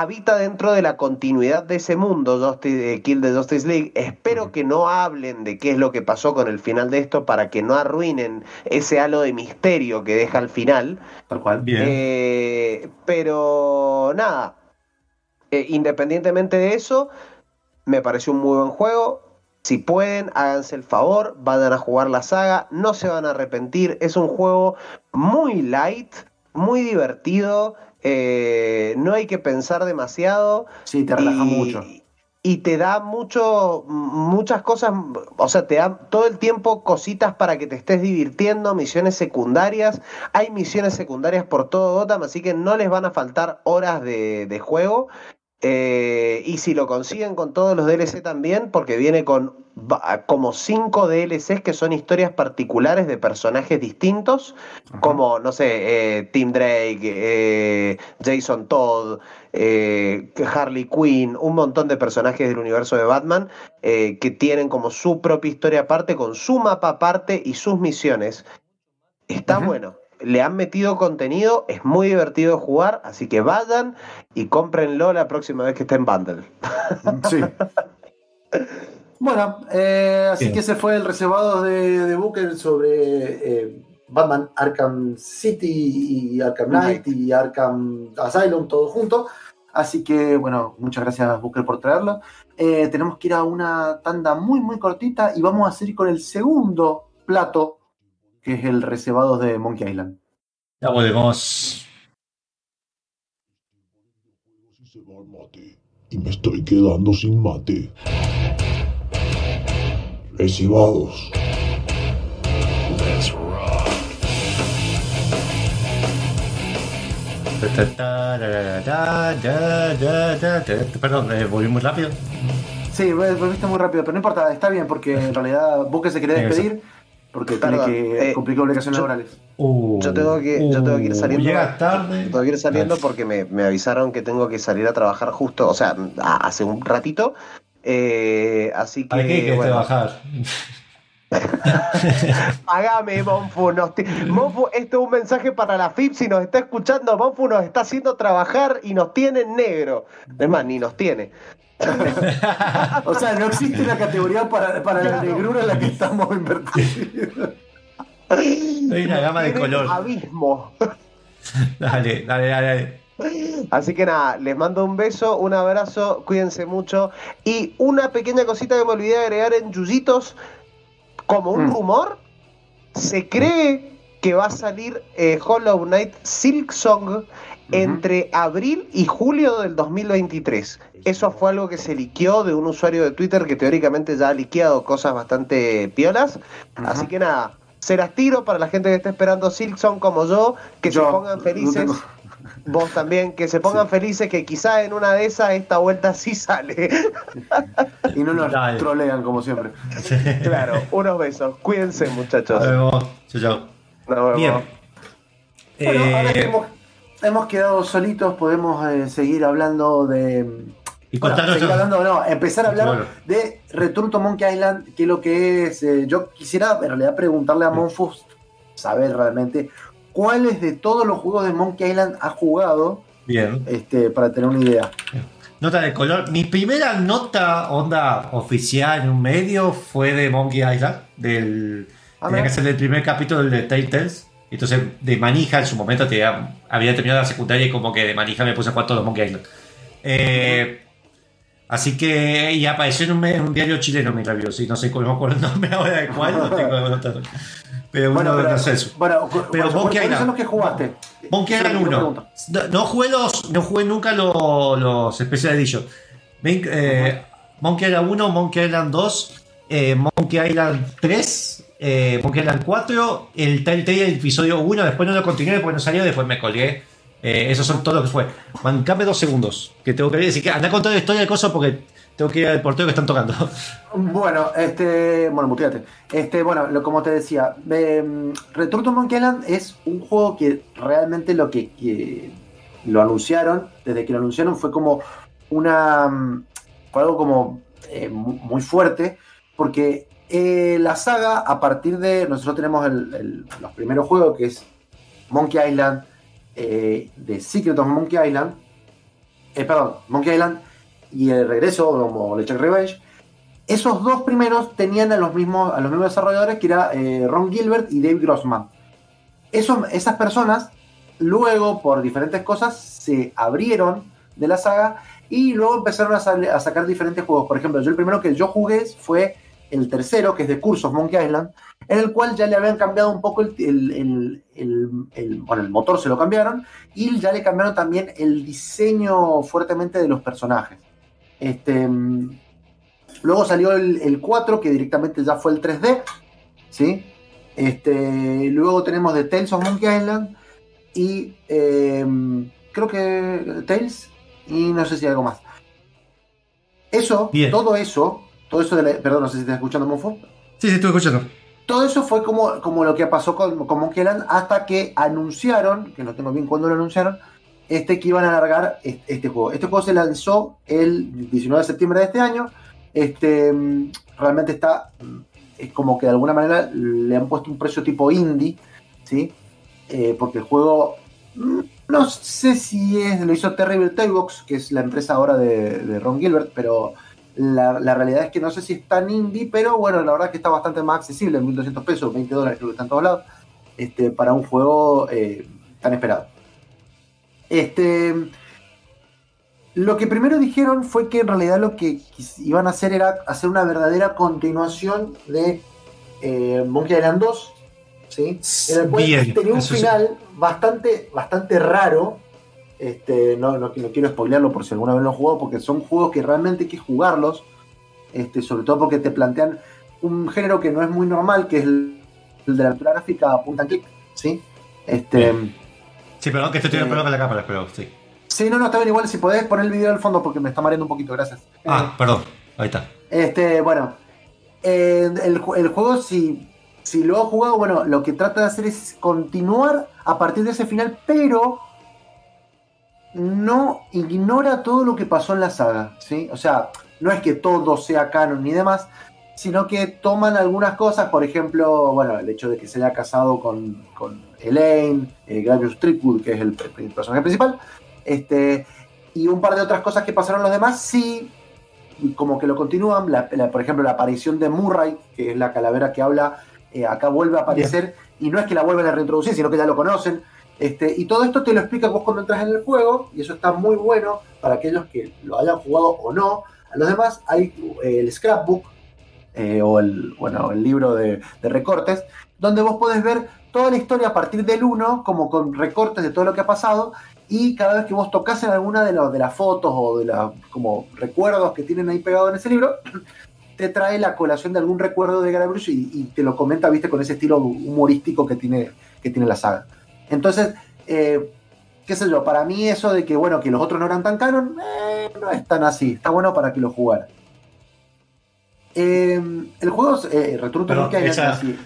habita dentro de la continuidad de ese mundo, Justice, eh, Kill the Justice League. Espero que no hablen de qué es lo que pasó con el final de esto para que no arruinen ese halo de misterio que deja al final. Tal cual. Bien. Eh, pero nada, eh, independientemente de eso, me pareció un muy buen juego. Si pueden, háganse el favor, vayan a jugar la saga, no se van a arrepentir. Es un juego muy light, muy divertido, eh, no hay que pensar demasiado. Sí, te relaja y- mucho. Y te da mucho, muchas cosas, o sea, te da todo el tiempo cositas para que te estés divirtiendo, misiones secundarias. Hay misiones secundarias por todo Gotham, así que no les van a faltar horas de, de juego. Eh, y si lo consiguen con todos los DLC también, porque viene con como cinco DLCs que son historias particulares de personajes distintos, como, no sé, eh, Tim Drake, eh, Jason Todd, eh, Harley Quinn, un montón de personajes del universo de Batman eh, que tienen como su propia historia aparte, con su mapa aparte y sus misiones. Está bueno. Le han metido contenido, es muy divertido de jugar, así que vayan y cómprenlo la próxima vez que esté en bundle. Sí. Bueno, eh, así Bien. que ese fue el reservado de, de Booker sobre eh, Batman Arkham City y Arkham Knight y Arkham Asylum, todo junto. Así que, bueno, muchas gracias Booker por traerlo. Eh, tenemos que ir a una tanda muy, muy cortita y vamos a seguir con el segundo plato, que es el reservado de Monkey Island. Ya volvemos. Y se va el mate. Y me estoy quedando sin mate. Recibados. Perdón, eh, volví muy rápido. Sí, vol- volviste muy rápido, pero no importa, está bien, porque en realidad Booker se quería despedir porque Perdón, tiene que eh, cumplir obligaciones yo- laborales. Uh, Yo tengo que, yo tengo que ir uh, saliendo. Llega tarde. Tengo que ir saliendo porque me, me avisaron que tengo que salir a trabajar justo, o sea, a- hace un ratito. Eh, así que. ¿Para qué quieres bueno, trabajar? Pagame, Monfu. Monfu, esto es un mensaje para la FIP. Si nos está escuchando, Monfu nos está haciendo trabajar y nos tiene en negro. Es más, ni nos tiene. O sea, no existe una categoría para, para la negrura en la que estamos invertidos. Hay una gama de color. Abismo. Dale, dale, dale. dale. Así que nada, les mando un beso, un abrazo, cuídense mucho. Y una pequeña cosita que me olvidé de agregar en Yuyitos, como un Mm. rumor, se cree que va a salir eh, Hollow Knight Silk Song entre abril y julio del 2023. Eso fue algo que se liqueó de un usuario de Twitter que teóricamente ya ha liqueado cosas bastante piolas. Así que nada, se las tiro para la gente que está esperando Silk Song como yo, que Yo se pongan no felices. tengo- Vos también, que se pongan felices, que quizá en una de esas esta vuelta sí sale. Y no nos Dale. trolean como siempre. claro, unos besos. Cuídense, muchachos. Nos vemos. Chau, chau. Nos vemos. Bien. Bueno, ahora que Eh, hemos, quedado solitos, podemos eh, seguir hablando de. y Bueno, seguir hablando, no, empezar a hablar Bueno. de Return to Monkey Island, que es lo que es. eh, yo quisiera en realidad preguntarle a Monfus, saber realmente cuáles de todos los juegos de Monkey Island ha jugado, Bien. este, para tener una idea. Nota de color. Mi primera nota onda oficial en un medio fue de Monkey Island. Del, tenía que ser el primer capítulo del de. Entonces, de manija en su momento había terminado la secundaria y como que de manija me puse a jugar todos los Monkey Island. Eh, así que, y apareció en un, en un diario chileno mi review. Sí, no sé cómo me acuerdo el nombre ahora de cuál, no tengo. Pero uno Bueno, pero, no sé eso. bueno, Pero cu- Monkey ¿cuáles Island. son los que jugaste? Monkey Island que 1. pregunto. No, no jugué los, no jugué nunca los, los Special Edition. Ven, eh, Monkey Island 1, Monkey Island 2, eh, Monkey Island 3, eh, Monkey Island 4, el Telltale el episodio 1, después no lo continué porque no salió, después me colgué. Eh, esos son todos los que fue. Mancame dos segundos, que tengo que. Así que anda con toda la historia del coso porque tengo que ir al portero que están tocando. Bueno, este, bueno, muteate. Este, bueno, lo, como te decía, eh, Return to Monkey Island es un juego que realmente lo que, lo anunciaron, desde que lo anunciaron fue como una, mm, fue algo como eh, mu- muy fuerte, porque eh, la saga, a partir de, nosotros tenemos los primeros juegos, que es Monkey Island, eh, The Secret of Monkey Island, eh, perdón, Monkey Island y el regreso, como LeChuck Revenge, esos dos primeros tenían a los mismos, a los mismos desarrolladores que era eh, Ron Gilbert y Dave Grossman. Esas personas luego, por diferentes cosas, se abrieron de la saga y luego empezaron a sacar diferentes juegos. Por ejemplo, yo el primero que yo jugué fue el tercero, que es de Cursos Monkey Island, en el cual ya le habían cambiado un poco el, el- el- bueno, el motor se lo cambiaron y ya le cambiaron también el diseño fuertemente de los personajes. Este, luego salió el, el 4, que directamente ya fue el 3D, ¿sí? Este, luego tenemos The Tales of Monkey Island y eh, creo que Tales y no sé si hay algo más. Eso, Bien. todo eso, todo eso de la, perdón, no sé si estás escuchando Monfort. Sí, sí, estuve escuchando. Todo eso fue como, como lo que pasó con, con Monkey Island hasta que anunciaron, que no tengo bien cuándo lo anunciaron, este que iban a alargar es- este, juego. Este juego se lanzó el 19 de septiembre de este año. Este realmente está es como que de alguna manera le han puesto un precio tipo indie, ¿sí? Eh, porque el juego mm, no sé si es lo hizo Terrible Tailbox, que es la empresa ahora de, de Ron Gilbert, pero la, la realidad es que no sé si es tan indie, pero bueno, la verdad es que está bastante más accesible, 1200 pesos, 20 dólares, creo que está en todos lados, este, para un juego eh, tan esperado. Este, lo que primero dijeron fue que en realidad lo que iban a hacer era hacer una verdadera continuación de eh, Monkey Island 2, ¿sí? En el cual Bien, tenía un sí. final bastante, bastante raro. Este, no, no, no quiero spoilearlo por si alguna vez lo han jugado, porque son juegos que realmente hay que jugarlos. Este, sobre todo porque te plantean un género que no es muy normal, que es el, el de la aventura gráfica punta and click, ¿sí? Este, Sí, perdón, que estoy teniendo Eh, problemas con la cámara, pero sí. sí, no, no, está bien igual, si podés poner el video al fondo porque me está mareando un poquito, gracias. Ah, perdón. Ahí está. Este, bueno, eh, el, el juego, si, si lo ha jugado, bueno, lo que trata de hacer es continuar a partir de ese final, pero no ignora todo lo que pasó en la saga, ¿sí? O sea, no es que todo sea canon ni demás, sino que toman algunas cosas, por ejemplo, bueno, el hecho de que se haya casado con, con Elaine, eh, Gabriel Streetwood, que es el, el personaje principal, este, y un par de otras cosas que pasaron los demás, sí, como que lo continúan, la- la- por ejemplo, la aparición de Murray, que es la calavera que habla, eh, acá vuelve a aparecer, y no es que la vuelvan a reintroducir, sino que ya lo conocen, este, y todo esto te lo explica vos cuando entras en el juego, y eso está muy bueno para aquellos que lo hayan jugado o no. A los demás hay eh, el scrapbook, eh, o el, bueno, el libro de, recortes, donde vos podés ver toda la historia a partir del 1, como con recortes de todo lo que ha pasado, y cada vez que vos tocas en alguna de, los- las fotos o de los recuerdos que tienen ahí pegados en ese libro, te trae la colación de algún recuerdo de Guybrush y, y te lo comenta, viste, con ese estilo humorístico que tiene, que tiene la saga. Entonces, eh, qué sé yo, para mí eso de que, bueno, que los otros no eran tan canon, eh, no es tan así, está bueno para que lo jugaran. Eh, el juego, eh, Return to Pero Monkey Island, esa- así,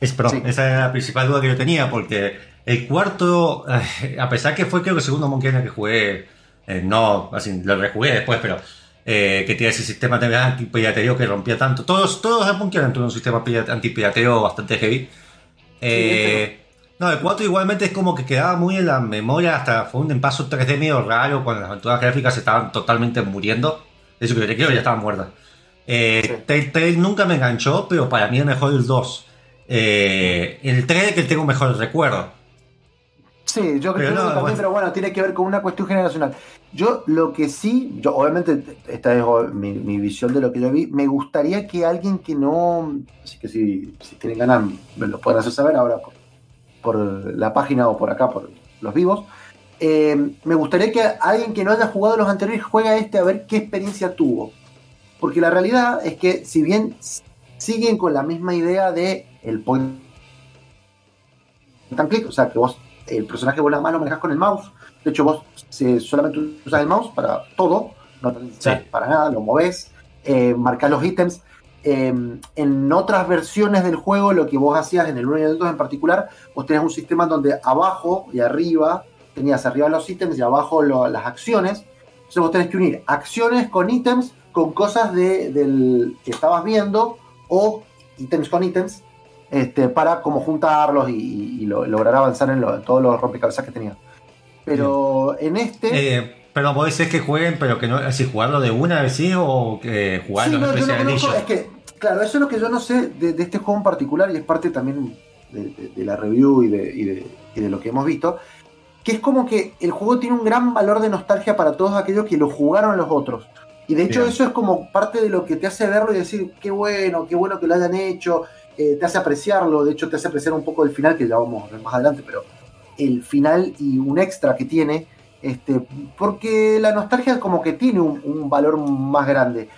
Es, perdón, Sí. esa era la principal duda que yo tenía, porque el cuarto, eh, a pesar que fue creo que el segundo Monkey Island que jugué, no, así, lo rejugué después, pero que tiene ese sistema de antipiratería que rompía tanto. Todos, todos los Monkey Island tuvieron un sistema pirate- antipirateo bastante heavy. Eh, no, el 4 igualmente es como que quedaba muy en la memoria, hasta fue un paso 3D medio raro cuando las aventuras gráficas estaban totalmente muriendo. De hecho, que yo creo ya estaban muertas. Eh, Sí. Telltale nunca me enganchó, pero para mí es mejor el 2. Eh, el 3 que tengo mejor recuerdo. Sí, yo creo que también, bueno. pero bueno, tiene que ver con una cuestión generacional. Yo lo que sí, yo obviamente, esta es mi, mi visión de lo que yo vi, me gustaría que alguien que no, así que si, si tienen ganas, me lo pueden hacer saber ahora por, por la página o por acá, por los vivos. Eh, me gustaría que alguien que no haya jugado los anteriores juegue a este a ver qué experiencia tuvo. Porque la realidad es que si bien siguen con la misma idea de el point and click, o sea que vos el personaje vos la mano manejas con el mouse. De hecho, vos se- solamente usas el mouse para todo, no te Sí. para nada, lo movés, eh, marcás los ítems. Eh, en otras versiones del juego, lo que vos hacías en el 1 y el 2 en particular, vos tenías un sistema donde abajo y arriba tenías arriba los ítems y abajo lo- las acciones. Entonces vos tenés que unir acciones con ítems con cosas de, del que estabas viendo o ítems con ítems este, para como juntarlos y, y lo- lograr avanzar en, lo- en todos los rompecabezas que tenía. Pero en este... Eh, Pero vos decís que jueguen, pero que no, si jugarlo de una vez sí o que jugarlo Sí, no, en yo no conozco, es que, claro, eso es lo que yo no sé de, de este juego en particular y es parte también de, de- de la review y de, y de- y de lo que hemos visto, que es como que el juego tiene un gran valor de nostalgia para todos aquellos que lo jugaron los otros. Y de hecho Bien. eso es como parte de lo que te hace verlo y decir, qué bueno, qué bueno que lo hayan hecho, eh, te hace apreciarlo, de hecho te hace apreciar un poco el final, que ya vamos más adelante, pero el final y un extra que tiene, este, porque la nostalgia como que tiene un, un valor más grande.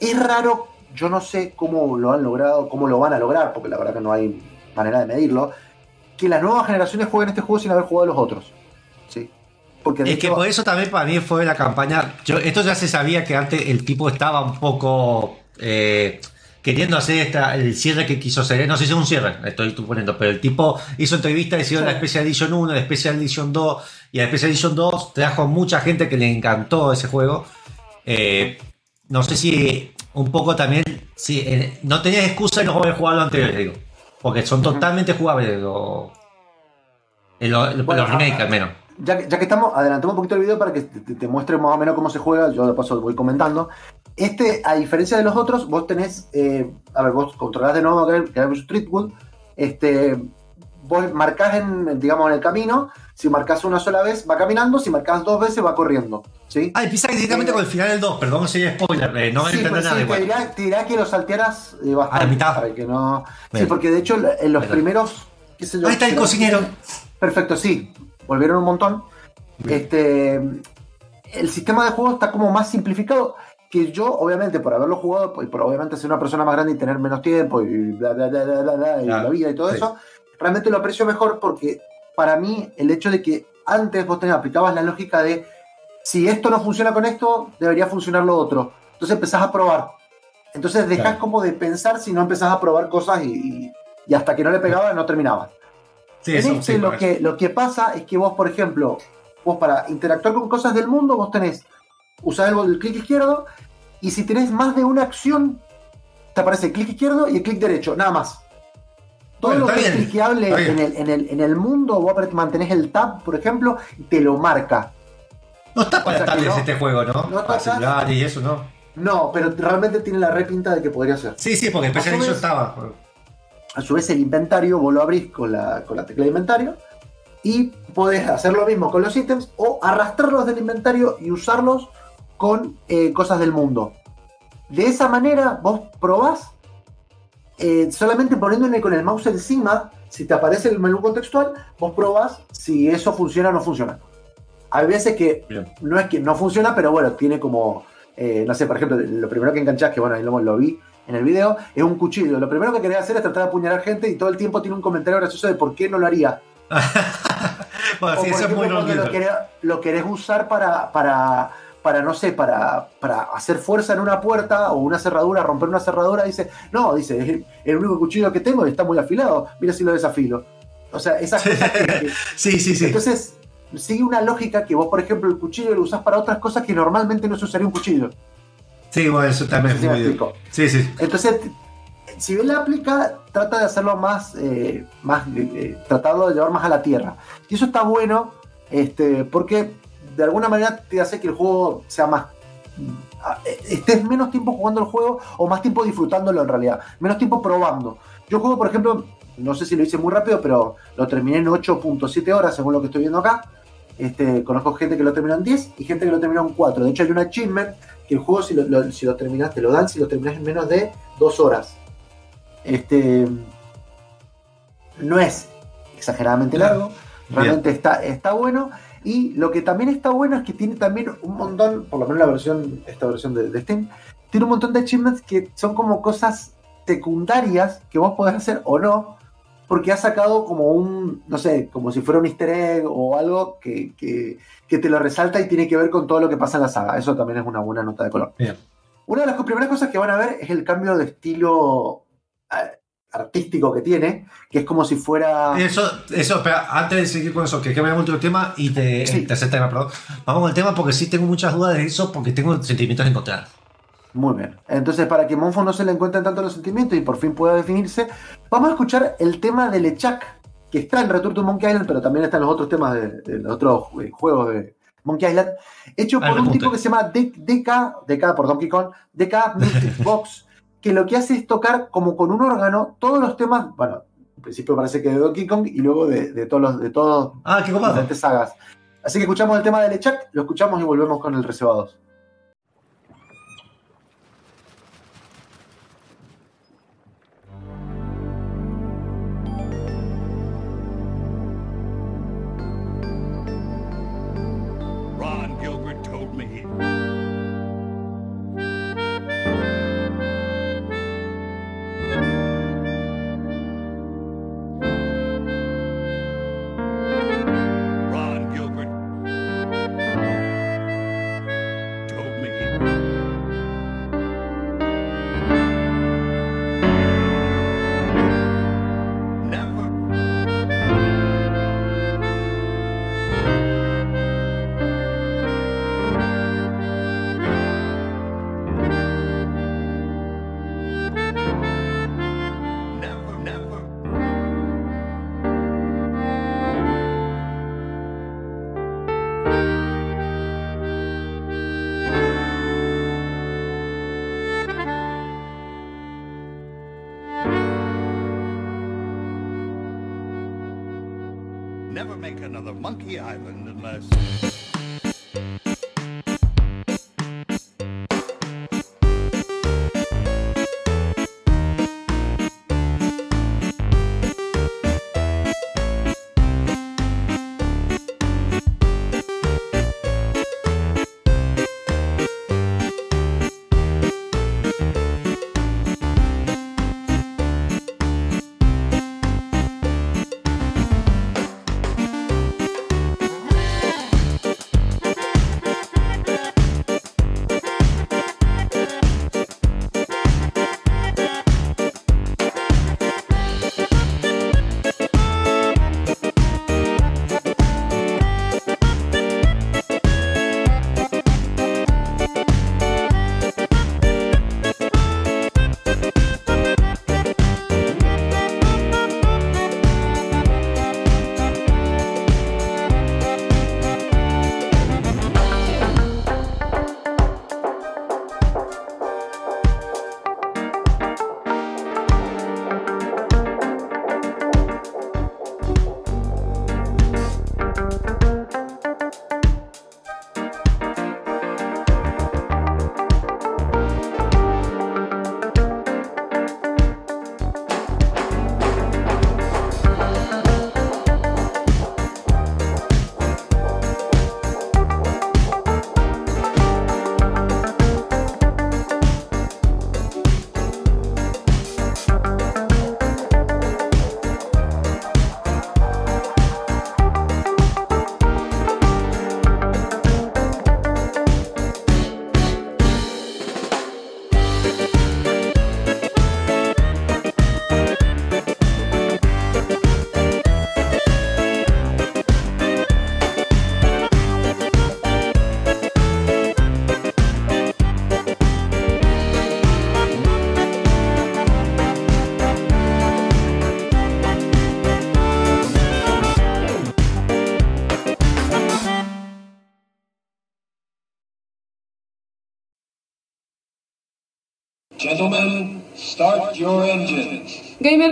Es raro, yo no sé cómo lo han logrado, cómo lo van a lograr, porque la verdad que no hay manera de medirlo, que las nuevas generaciones jueguen este juego sin haber jugado los otros. Sí. Porque Es que por eso también para mí fue la campaña. Yo, esto ya se sabía que antes el tipo estaba un poco eh, queriendo hacer esta, el cierre que quiso hacer. No sé si es un cierre, estoy suponiendo, pero el tipo hizo entrevistas, hicieron Sí. la Special Edition 1, la Special Edition 2 y la Special Edition 2 trajo mucha gente que le encantó ese juego. Eh, no sé si un poco también, si eh, no tenías excusa de no haber jugado lo anterior, digo. Porque son totalmente jugables los, eh, los, remakes al menos. Ya que, ya que estamos, adelantamos un poquito el video para que te, te- muestre más o menos cómo se juega. Yo de paso voy comentando. Este, a diferencia de los otros, vos tenés, eh, a ver, vos controlás de nuevo que hay Streetwood. Este, vos marcás en, digamos, en el camino. Si marcas una sola vez, va caminando. Si marcas dos veces, va corriendo. ¿sí? Ah, empieza directamente Eh, con el final del 2, perdón si es spoiler, eh, no me Sí, entiendo pues nada sí, te, dirá, te dirá que lo saltearas eh, bastante. A la mitad. Para que no... Sí, porque de hecho en los Bien. primeros... qué sé yo, Ahí está el cocinero. Perfecto, sí. Volvieron un montón. Este, el sistema de juego está como más simplificado que yo, obviamente, por haberlo jugado y por obviamente ser una persona más grande y tener menos tiempo y bla, bla, bla, bla, bla, y la vida y todo sí. eso, realmente lo aprecio mejor porque para mí el hecho de que antes vos tenés, aplicabas la lógica de si esto no funciona con esto, debería funcionar lo otro. Entonces empezás a probar. Entonces dejás Claro. como de pensar si no empezás a probar cosas y, y- y hasta que no le pegaba no terminaba. Sí, en este sí, lo, que, lo que pasa es que vos, por ejemplo, vos para interactuar con cosas del mundo, vos tenés, usás el, el clic izquierdo y si tenés más de una acción, te aparece el clic izquierdo y el clic derecho, nada más. Todo Bueno, lo que es bien, cliqueable está bien. en el, en, el, en el mundo, vos mantenés el tab, por ejemplo, y te lo marca. No está para o sea que tablets no. este juego, ¿no? No para celular y eso, ¿no? No, pero realmente tiene la repinta de que podría ser. Sí, sí, porque Special Edition vez- estaba. A su vez, el inventario, vos lo abrís con la, con la tecla de inventario y podés hacer lo mismo con los ítems o arrastrarlos del inventario y usarlos con eh, cosas del mundo. De esa manera, vos probás eh, solamente poniéndole con el mouse encima, si te aparece el menú contextual, vos probás si eso funciona o no funciona. Hay veces que Bien. no es que no funciona, pero bueno, tiene como, eh, no sé, por ejemplo, lo primero que enganchás, que bueno, ahí lo, lo vi en el video, es un cuchillo. Lo primero que querés hacer es tratar de apuñalar gente y todo el tiempo tiene un comentario gracioso de por qué no lo haría. Bueno, O sí, por eso es muy lo querés, lo querés usar para, para, para, no sé, para, para hacer fuerza en una puerta o una cerradura, romper una cerradura, dice, no, dice, es el, el único cuchillo que tengo y está muy afilado, mira si lo desafilo. O sea, esas cosas que- que, Sí, sí, sí. entonces, sigue una lógica que vos, por ejemplo, el cuchillo lo usás para otras cosas que normalmente no se usaría un cuchillo. Sí, bueno, eso también es muy. Sí, sí. Entonces, si bien la aplica, trata de hacerlo más, eh, más eh, tratarlo de llevar más a la tierra. Y eso está bueno, este, porque de alguna manera te hace que el juego sea más. eh, estés menos tiempo jugando el juego o más tiempo disfrutándolo en realidad. Menos tiempo probando. Yo juego, por ejemplo, no sé si lo hice muy rápido, pero lo terminé en 8.7 horas, según lo que estoy viendo acá. Este, conozco gente que lo terminó en 10 y gente que lo terminó en 4. De hecho, hay un achievement que el juego, si lo, lo- si lo terminas, te lo dan si lo terminas en menos de 2 horas. Este, no es exageradamente largo, realmente está, está bueno. Y lo que también está bueno es que tiene también un montón, por lo menos la versión, esta versión de, de Steam, tiene un montón de achievements que son como cosas secundarias que vos podés hacer o no, porque ha sacado como un, no sé, como si fuera un easter egg o algo que, que- que te lo resalta y tiene que ver con todo lo que pasa en la saga. Eso también es una buena nota de color. Bien. Una de las primeras cosas que van a ver es el cambio de estilo eh, artístico que tiene, que es como si fuera... Eso, eso, espera, antes de seguir con eso, que cambiamos otro tema y te, Sí. el tercer tema, perdón. Vamos con el tema porque sí tengo muchas dudas de eso, porque tengo sentimientos encontrados. Muy bien. Entonces, para que Monfo no se le encuentren tanto los sentimientos y por fin pueda definirse, vamos a escuchar el tema de Lechak, que está en Return to Monkey Island, pero también está en los otros temas de, de los otros eh, juegos de, Monkey Island, hecho Ah, por un tipo que se llama DK, DK por Donkey Kong, DK Music Box, que lo que hace es tocar como con un órgano todos los temas, bueno, en principio parece que de Donkey Kong y luego de, de todos los, de todos Ah, qué copado. diferentes sagas. Así que escuchamos el tema de Lechak, lo escuchamos y volvemos con el reservados.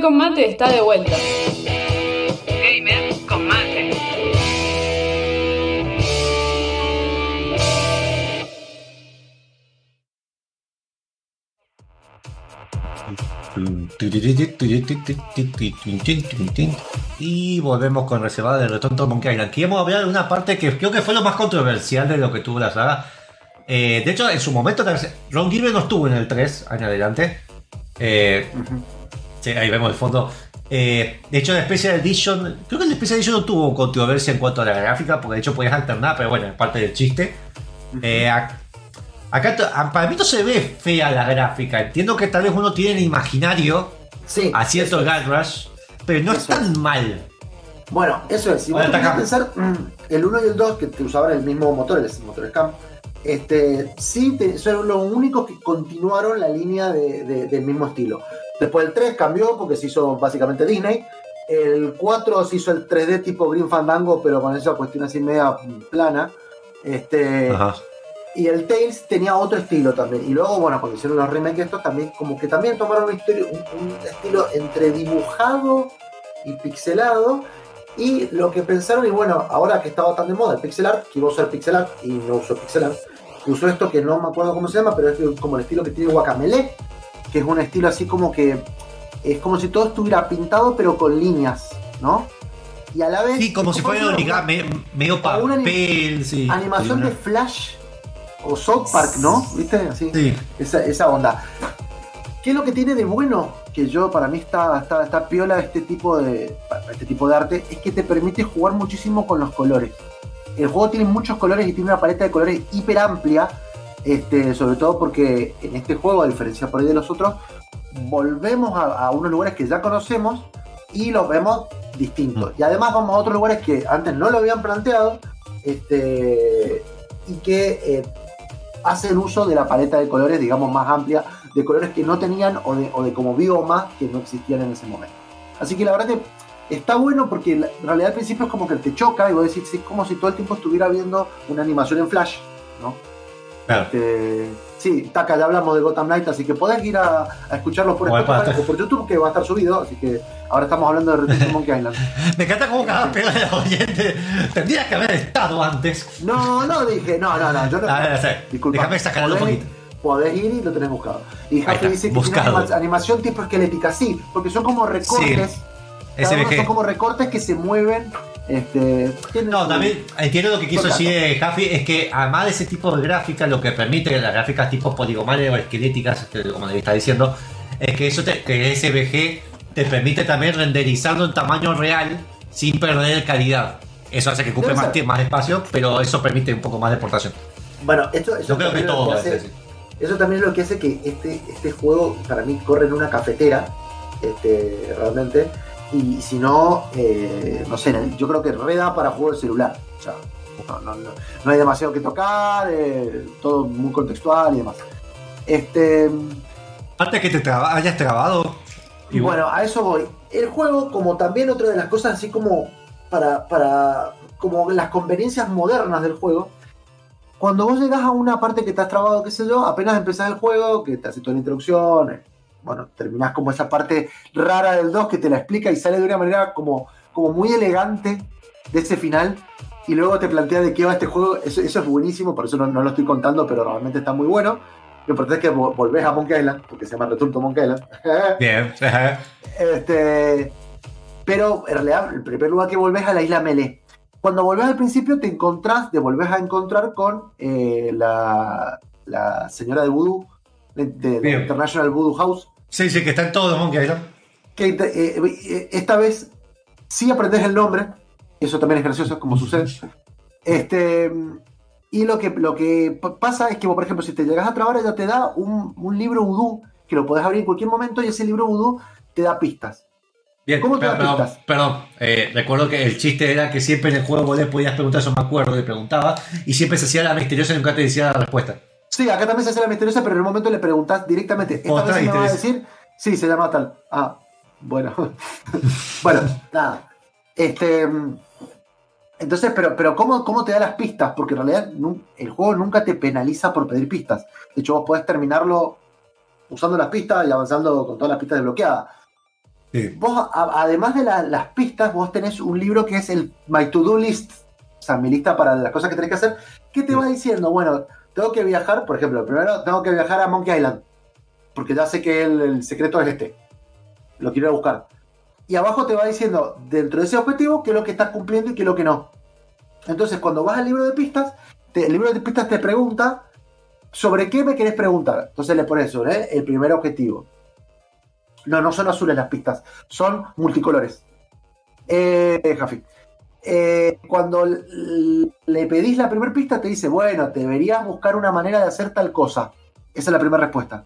Gamer con mate está de vuelta. Gamer con mate. Y volvemos con reservada de Retonto Monkey Island. Queríamos hablar de una parte que creo que fue lo más controversial de lo que tuvo la saga. Eh, de hecho, en su momento, Ron Gilbert no estuvo en el 3, año adelante. Eh, sí, ahí vemos el fondo. Eh, de hecho, la Special Edition, creo que el Special Edition no tuvo controversia en cuanto a la gráfica, porque de hecho podías alternar, pero bueno, es parte del chiste. Eh, ac- acá, para mí no se ve fea la gráfica. Entiendo que tal vez uno tiene en el imaginario Sí, a cierto Rush, pero no es tan mal. Bueno, eso es. Si vos a pensar, mm, el 1 y el 2, que te usaban el mismo motor, el motor Scam, este, sí te- son los únicos que continuaron la línea de- de- del mismo estilo. Después el 3 cambió porque se hizo básicamente Disney. El 4 se hizo el 3D tipo Green Fandango, pero con esa cuestión así media plana. Este, Ajá. y el Tales tenía otro estilo también. Y luego, bueno, cuando hicieron los remakes estos también, como que también tomaron un, estilo- un- un estilo entre dibujado y pixelado. Y lo que pensaron, y bueno, ahora que estaba tan de moda el pixel art, que iba a usar pixel art y no usó pixel art, usó esto que no me acuerdo cómo se llama, pero es como el estilo que tiene Guacamele, que es un estilo así como que es como si todo estuviera pintado pero con líneas, ¿no? Y a la vez... Sí, como si fuera origami, medio una papel, sí. animación de Flash o South Park, ¿no? ¿Viste? Así. Sí. Esa, esa onda. ¿Qué es lo que tiene de bueno? Que yo, para mí, está, está, está piola este tipo, de, este tipo de arte, es que te permite jugar muchísimo con los colores. El juego tiene muchos colores y tiene una paleta de colores hiper amplia, este, sobre todo porque en este juego, a diferencia por ahí de los otros, volvemos a, a unos lugares que ya conocemos y los vemos distintos. Y además vamos a otros lugares que antes no lo habían planteado este, y que eh, hacen uso de la paleta de colores, digamos, más amplia, de colores que no tenían o de, o de como biomas que no existían en ese momento. Así que la verdad que está bueno porque en realidad al principio es como que te choca y vos decís, es como si todo el tiempo estuviera viendo una animación en flash, ¿no? Claro. Este, sí, Taca, ya hablamos de Gotham Knight, así que podés ir a, a escucharlo por Spotify o por YouTube, que va a estar subido, así que ahora estamos hablando de Return Monkey Island. Me encanta cómo cada pega de oyente. Tendrías que haber estado antes. No, no dije, no, no, no, yo no. A ver, a ver, Disculpa, déjame sacarlo un poquito. Podés ir y lo tenés buscado. Y está, dice que buscado. tiene anima- animación tipo esquelética, sí, porque son como recortes. Cada uno son como recortes que se mueven. Este, No, su- también entiendo lo que quiso decir eh, Jaffi, es que además de ese tipo de gráfica, lo que permite las gráficas tipo poligomales o esqueléticas, este, como le está diciendo, es que eso te, que SVG te permite también renderizarlo en tamaño real sin perder calidad. Eso hace que ocupe más, más espacio, pero eso permite un poco más de exportación. Bueno, esto, eso Yo creo que también es lo todo hace- es así. Eso también es lo que hace que este, este juego para mí corre en una cafetera, este, realmente. Y si no, eh, no sé, yo creo que reda para juego de celular. O sea, no, no- no- no hay demasiado que tocar, eh, todo muy contextual y demás. Este, Aparte que te traba- hayas trabado. y bueno, a eso voy. El juego, como también otra de las cosas, así como para, para como las conveniencias modernas del juego, cuando vos llegás a una parte que te has trabado, qué sé yo, apenas empezás el juego, que te hace toda la introducción, bueno, terminás como esa parte rara del 2 que te la explica y sale de una manera como, como muy elegante de ese final, y luego te plantea de qué va este juego, eso, eso es buenísimo, por eso no, no lo estoy contando, pero realmente está muy bueno. Lo importante es que vo- volvés a Monkey Island, porque se llama Return to Monkey Island. Bien. Este, pero en realidad, el primer lugar que volvés a la isla Melee. Cuando volvés al principio, te encontrás, te volvés a encontrar con eh, la, la señora de Voodoo, de, de-. International Voodoo House, Sí, sí, que está en todo Monkey Island. que eh, eh, esta vez sí aprendes el nombre, eso también es gracioso, como sucede. Este, y lo que, lo que pasa es que, por ejemplo, si te llegas a trabar, ella te da un, un libro vudú que lo podés abrir en cualquier momento y ese libro vudú te da pistas. Bien, ¿Cómo te pero- da pistas? perdón. Eh, recuerdo que el chiste era que siempre en el juego le podías preguntar, eso me acuerdo, le preguntaba, y siempre se hacía la misteriosa y nunca te decía la respuesta. Sí, acá también se hace la misteriosa, pero en el momento le preguntas directamente. Esta Otra vez me va a decir, sí, se llama tal. Ah, bueno. bueno, nada. Este. Entonces, pero, pero ¿cómo, ¿cómo te da las pistas? Porque en realidad el juego nunca te penaliza por pedir pistas. De hecho, vos podés terminarlo usando las pistas y avanzando con todas las pistas desbloqueadas. Vos, a- además de la- las pistas, vos tenés un libro que es el My To Do List, o sea, mi lista para las cosas que tenés que hacer, que te va diciendo, bueno, tengo que viajar, por ejemplo, primero tengo que viajar a Monkey Island, porque ya sé que el, secreto es este, lo quiero buscar. Y abajo te va diciendo, dentro de ese objetivo, qué es lo que estás cumpliendo y qué es lo que no. Entonces, cuando vas al libro de pistas, el libro de pistas te pregunta sobre qué me querés preguntar. Entonces le pones sobre el primer objetivo. No, no son azules las pistas, son multicolores. Eh. Eh, cuando le pedís la primera pista, te dice, bueno, deberías buscar una manera de hacer tal cosa. Esa es la primera respuesta.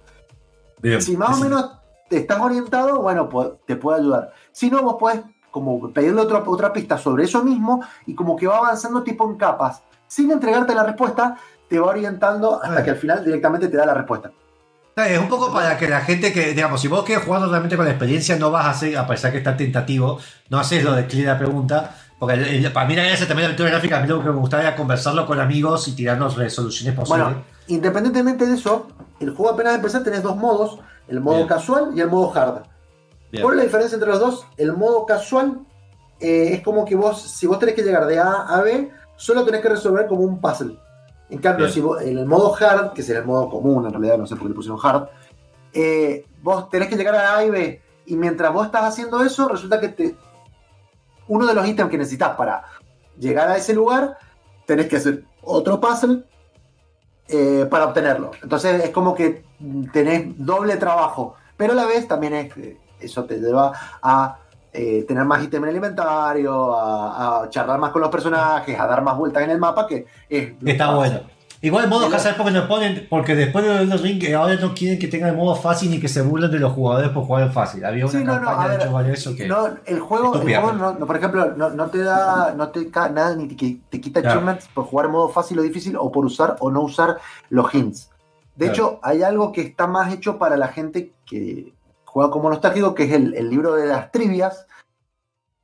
Bien. Si más o menos te estás orientado, bueno, te puede ayudar. Si no, vos podés como pedirle otra, otra pista sobre eso mismo y como que va avanzando tipo en capas. Sin entregarte la respuesta, te va orientando hasta que al final directamente te da la respuesta. Es un poco para que la gente que, digamos, si vos quieres jugar realmente con la experiencia, no vas a hacer, a pesar que está tentativo, no haces lo de clic la pregunta, Porque el- el- para mí la gracia también de aventura gráfica, a mí lo que me gustaba era conversarlo con amigos y tirarnos resoluciones posibles. Bueno, independientemente de eso, el juego apenas de empezar tenés dos modos, el modo Bien. casual y el modo hard. Bien. ¿Cuál es la diferencia entre los dos? El modo casual eh, es como que vos, si vos tenés que llegar de A a B, solo tenés que resolver como un puzzle. En cambio, Bien. si vos- en el modo hard, que sería el modo común, en realidad no sé por qué le pusieron hard, eh, vos tenés que llegar a A y B. Y mientras vos estás haciendo eso, resulta que te, uno de los ítems que necesitas para llegar a ese lugar, tenés que hacer otro puzzle eh, para obtenerlo. Entonces es como que tenés doble trabajo, pero a la vez también es, eh, eso te lleva a eh, tener más ítem en el inventario, a, a charlar más con los personajes, a dar más vueltas en el mapa, que es... Está bueno. Igual el modo El- casual porque nos ponen, porque después de Elden Ring eh, ahora no quieren que tenga el modo fácil ni que se burlen de los jugadores por jugar fácil. Había una Sí, no, no, campaña a de ver, hecho vale eso que. No, el juego, el juego pero- no, no, por ejemplo, no, no te da, no te nada ni te, te quita Claro. achievements por jugar en modo fácil o difícil o por usar o no usar los hints. De Claro. hecho, hay algo que está más hecho para la gente que juega como nostálgico, que es el, el libro de las trivias,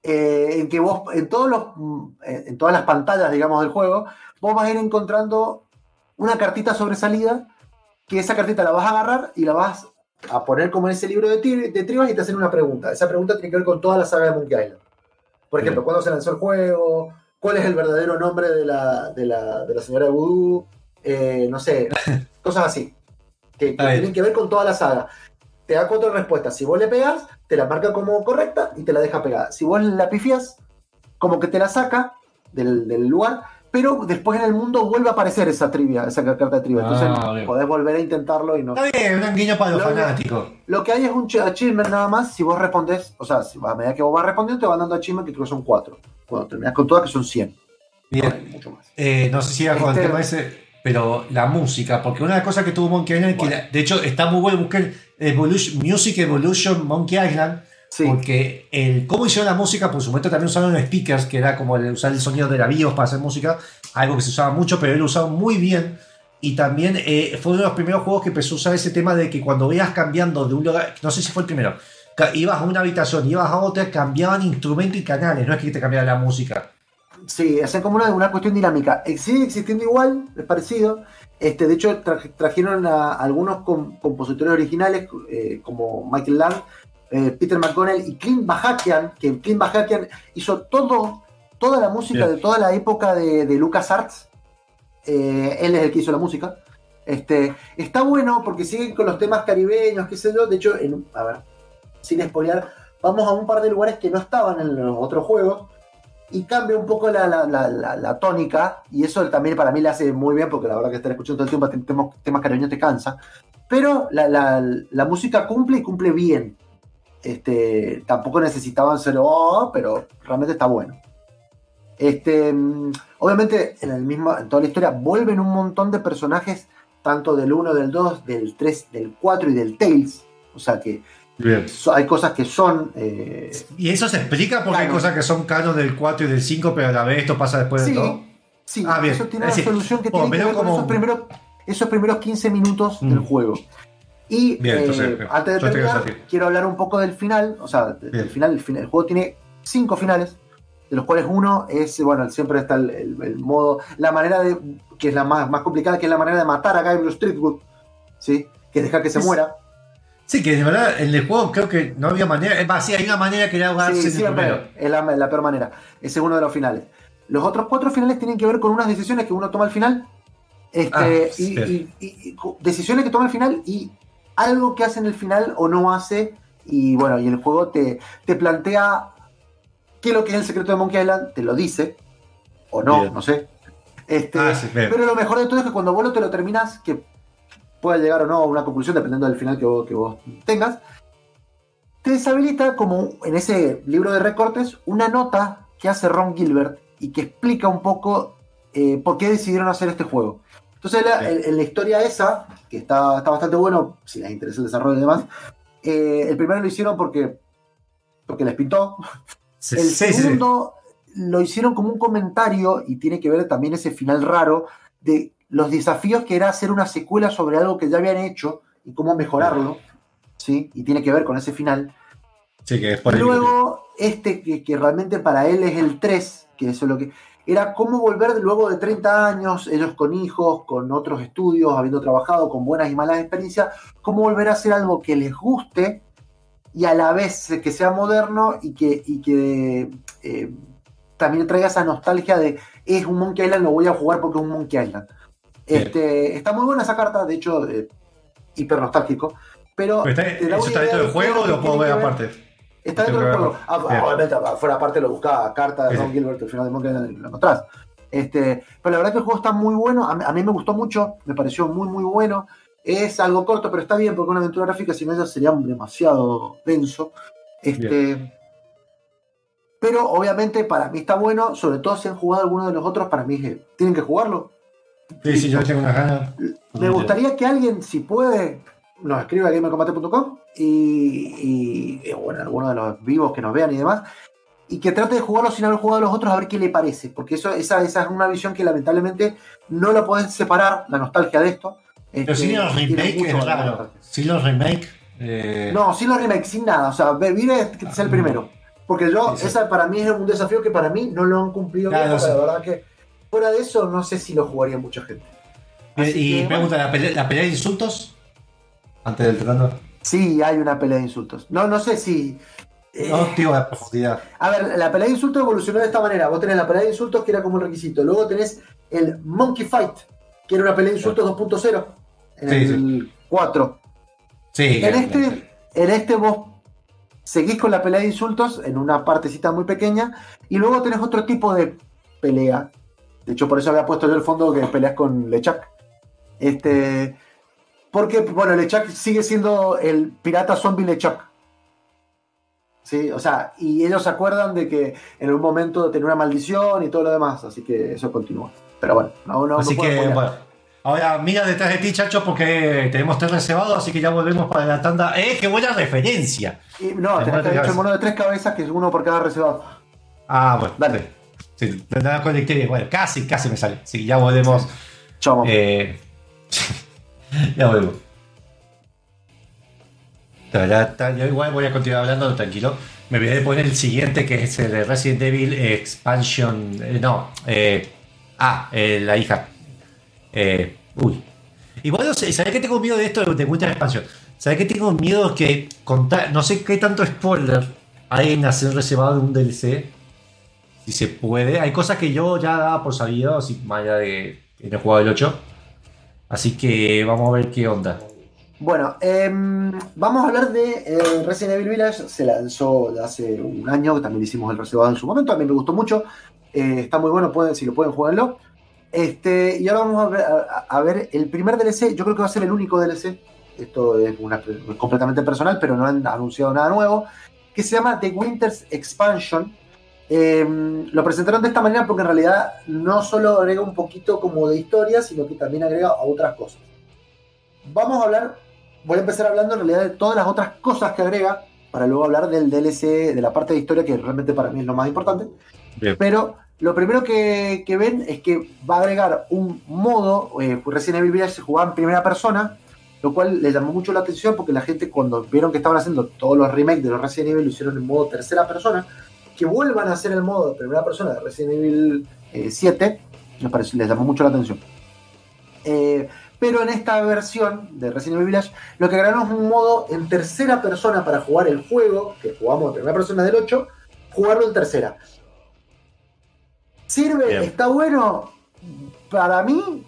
eh, en que vos, en todos los, en todas las pantallas, digamos, del juego, vos vas a ir encontrando una cartita sobresalida, que esa cartita la vas a agarrar y la vas a poner como en ese libro de, tri- de trivias y te hacen una pregunta. Esa pregunta tiene que ver con toda la saga de Monkey Island. Por ejemplo. ¿cuándo se lanzó el juego? ¿Cuál es el verdadero nombre de la, de la, de la señora de Voodoo? Eh, no sé, cosas así. Que, que tienen que ver con toda la saga. Te da cuatro respuestas. Si vos le pegas, te la marca como correcta y te la deja pegada. Si vos la pifias, como que te la saca del, del lugar, pero después en el mundo vuelve a aparecer esa trivia, esa carta de trivia. Entonces Ah, podés volver a intentarlo y no. Está bien, un guiño para los Lo- fanáticos. Lo que hay es un ch- achievement nada más si vos respondés, o sea, si- a medida que vos vas respondiendo te van dando achievement que creo que son cuatro. Cuando terminás con todas que son 100. Bien. No hay mucho más. Eh, no sé si era con el Este- tema ese, pero la música, porque una de las cosas que tuvo Monkey Island, que la- de hecho está muy bueno buscar Evolution, Music Evolution Monkey Island, Sí. porque el cómo hicieron la música, por supuesto también usaron speakers, que era como el, usar el sonido de la BIOS para hacer música, algo que se usaba mucho, pero él lo usaba muy bien. Y también eh, fue uno de los primeros juegos que empezó a usar ese tema de que cuando ibas cambiando de un lugar, no sé si fue el primero, ibas a una habitación, ibas a otra, cambiaban instrumento y canales, no es que te cambiara la música. Sí, hacen como una, una cuestión dinámica. Eh, Sigue existiendo igual, es parecido. Este, de hecho, tra- trajeron a algunos com- compositores originales, eh, como Michael Lang, eh, Peter McConnell y Clint Bajakian, que Clint Bajakian hizo todo, toda la música Bien. de toda la época de, de LucasArts. Eh, él es el que hizo la música. Este, está bueno porque siguen con los temas caribeños, qué sé yo. De hecho, en, a ver, sin spoilear, vamos a un par de lugares que no estaban en los otros juegos y cambia un poco la, la- la- la- la tónica, y eso también para mí le hace muy bien, porque la verdad que estar escuchando todo el tiempo tem- temas, temas caribeños te cansa, pero la música cumple y cumple bien. Este, tampoco necesitaban ser, oh, pero realmente está bueno. Este, mm, obviamente, en, el mismo, en toda la historia vuelven un montón de personajes, tanto del 1, del 2, del 3, del 4 y del Tales. O sea que Bien. hay cosas que son eh, ¿Y eso se explica porque hay Claro. cosas que son canon del 4 y del 5, pero a la vez esto pasa después de Sí, todo? Sí, Ah, bien. eso tiene Es una decir, solución que tiene que ver con como- esos primeros, esos primeros 15 minutos Mm. del juego. Y Bien, eh, entonces, bien. antes de terminar, quiero hablar un poco del final. O sea, del final, el final. El juego tiene cinco finales, de los cuales uno es, bueno, siempre está el, el- el modo, la manera de, que es la más, más complicada, que es la manera de matar a Gabriel Streetwood, ¿sí? Que es dejar que se Es- muera. Sí, que de verdad en el juego creo que no había manera. Es más, sí, hay una manera que era ahogarse Sí, siempre es la, la peor manera. Ese es uno de los finales. Los otros cuatro finales tienen que ver con unas decisiones que uno toma al final. Este, Ah, y, y- y- y co- decisiones que toma al final y algo que hace en el final o no hace. Y bueno, y el juego te, te plantea qué es lo que es el secreto de Monkey Island, te lo dice, o no, Bien. no sé. Este, Ah, sí, pero lo mejor de todo es que cuando vos lo te lo terminas, que pueda llegar o no a una conclusión, dependiendo del final que vos, que vos tengas, te deshabilita, como en ese libro de recortes, una nota que hace Ron Gilbert y que explica un poco eh, por qué decidieron hacer este juego. Entonces, la- en, en la historia esa, que está, está bastante bueno, si les interesa el desarrollo y demás, eh, el primero lo hicieron porque, porque les pintó, Sí, el sí, segundo lo hicieron como un comentario y tiene que ver también ese final raro de los desafíos que era hacer una secuela sobre algo que ya habían hecho y cómo mejorarlo, ¿sí? Y tiene que ver con ese final. Sí, que es Y luego este que, que realmente para él es el 3, que eso es lo que... Era cómo volver luego de 30 años, ellos con hijos, con otros estudios, habiendo trabajado con buenas y malas experiencias, cómo volver a hacer algo que les guste y a la vez que sea moderno y que, y que eh, también traiga esa nostalgia de es un Monkey Island, lo voy a jugar porque es un Monkey Island. Este, está muy buena esa carta, de hecho, eh, hiper nostálgico. Pero Pero está- ¿Eso está dentro del de juego o lo puedo ver aparte? Está dentro del juego. Ah, Bien. obviamente, fuera aparte lo buscaba, carta de Ron. Gilbert, al final de Monkey lo encontrás. Este, pero la verdad que el juego está muy bueno, a mí, a mí me gustó mucho, me pareció muy muy bueno. Es algo corto, pero está bien porque una aventura gráfica sin ella sería demasiado denso. Este, pero obviamente para mí está bueno, sobre todo si han jugado alguno de los otros, para mí eh, tienen que jugarlo. Sí, sí, yo tengo unas ganas. Me gustaría que alguien, si puede, nos escriba a gamercombate.com y, y, bueno, algunos de los vivos que nos vean y demás, y que trate de jugarlo sin haber jugado a los otros a ver qué le parece, porque eso, esa, esa es una visión que lamentablemente no la puedes separar, la nostalgia de esto. Pero Este, si los remake mucho es valor. raro. Si los remake. eh, No, sin los remakes, sin nada, o sea, vivir es que sea el primero. Porque yo, Sí, sí. esa para mí es un desafío que para mí no lo han cumplido Claro, bien, la verdad que fuera de eso no sé si lo jugaría mucha gente. eh, Así y que, pregunta, ¿la pelea, ¿la pelea de insultos? Antes del tratando. Sí, hay una pelea de insultos. No, no sé si. No, digo la profundidad. A ver, la pelea de insultos evolucionó de esta manera. Vos tenés la pelea de insultos que era como el requisito. Luego tenés el Monkey Fight, que era una pelea de insultos 2.0. En Sí, el 4. Sí, En este, en este vos seguís con la pelea de insultos en una partecita muy pequeña. Y luego tenés otro tipo de pelea. De hecho, por eso había puesto yo el fondo que peleas con Lechak. Este. Porque, bueno, Lechak sigue siendo el pirata zombie Lechak. Sí, o sea, y ellos se acuerdan de que en algún momento tenía una maldición y todo lo demás, así que eso continúa. Pero bueno, no, no Así no que, bueno. Ahora mira detrás de ti, chacho, porque tenemos tres reservados, así que ya volvemos para la tanda. ¡Eh, qué buena referencia! Y, no, hecho el mono de tres cabezas, que es uno por cada reservado. Ah, bueno. Dale. Sí, conecté bien. Bueno, casi, casi me sale. Sí, ya volvemos. Chao, Eh, ya. Tarata, Yo igual voy a continuar hablando, tranquilo. Me olvidé de poner el siguiente, que es el de Resident Evil Expansion. eh, no, eh, ah, eh, la hija. Uy. Y bueno, ¿sabes qué tengo miedo de esto de Winter Expansion? ¿Sabes qué tengo miedo que contar? No sé qué tanto spoiler hay en hacer reservado de un DLC. Si se puede. Hay cosas que yo ya daba por sabido, así más allá de que no he jugado el 8. Así que vamos a ver qué onda. Bueno, em, vamos a hablar de eh, Resident Evil Village. Se lanzó hace un año, también hicimos el reservado en su momento. A mí me gustó mucho. Eh, está muy bueno, pueden, si lo pueden, jugarlo. Este, y ahora vamos a ver, el primer DLC. Yo creo que va a ser el único DLC. Esto es una, completamente personal, pero no han anunciado nada nuevo. Que se llama The Winter's Expansion. Em, lo presentaron de esta manera porque en realidad no solo agrega un poquito como de historia, sino que también agrega otras cosas. Vamos a hablar, voy a empezar hablando en realidad de todas las otras cosas que agrega, para luego hablar del DLC, de la parte de historia que realmente para mí es lo más importante. Bien. Pero lo primero que, que ven es que va a agregar un modo, eh, Resident Evil Village se jugaba en primera persona, lo cual le llamó mucho la atención porque la gente cuando vieron que estaban haciendo todos los remakes de los Resident Evil lo hicieron en modo tercera persona, que vuelvan a hacer el modo de primera persona de Resident Evil eh, 7, les, pareció- les llamó mucho la atención. Eh, pero en esta versión de Resident Evil Village, lo que agregaron es un modo en tercera persona para jugar el juego, que jugamos en primera persona del 8, jugarlo en tercera. ¿Sirve? Bien. ¿Está bueno? Para mí,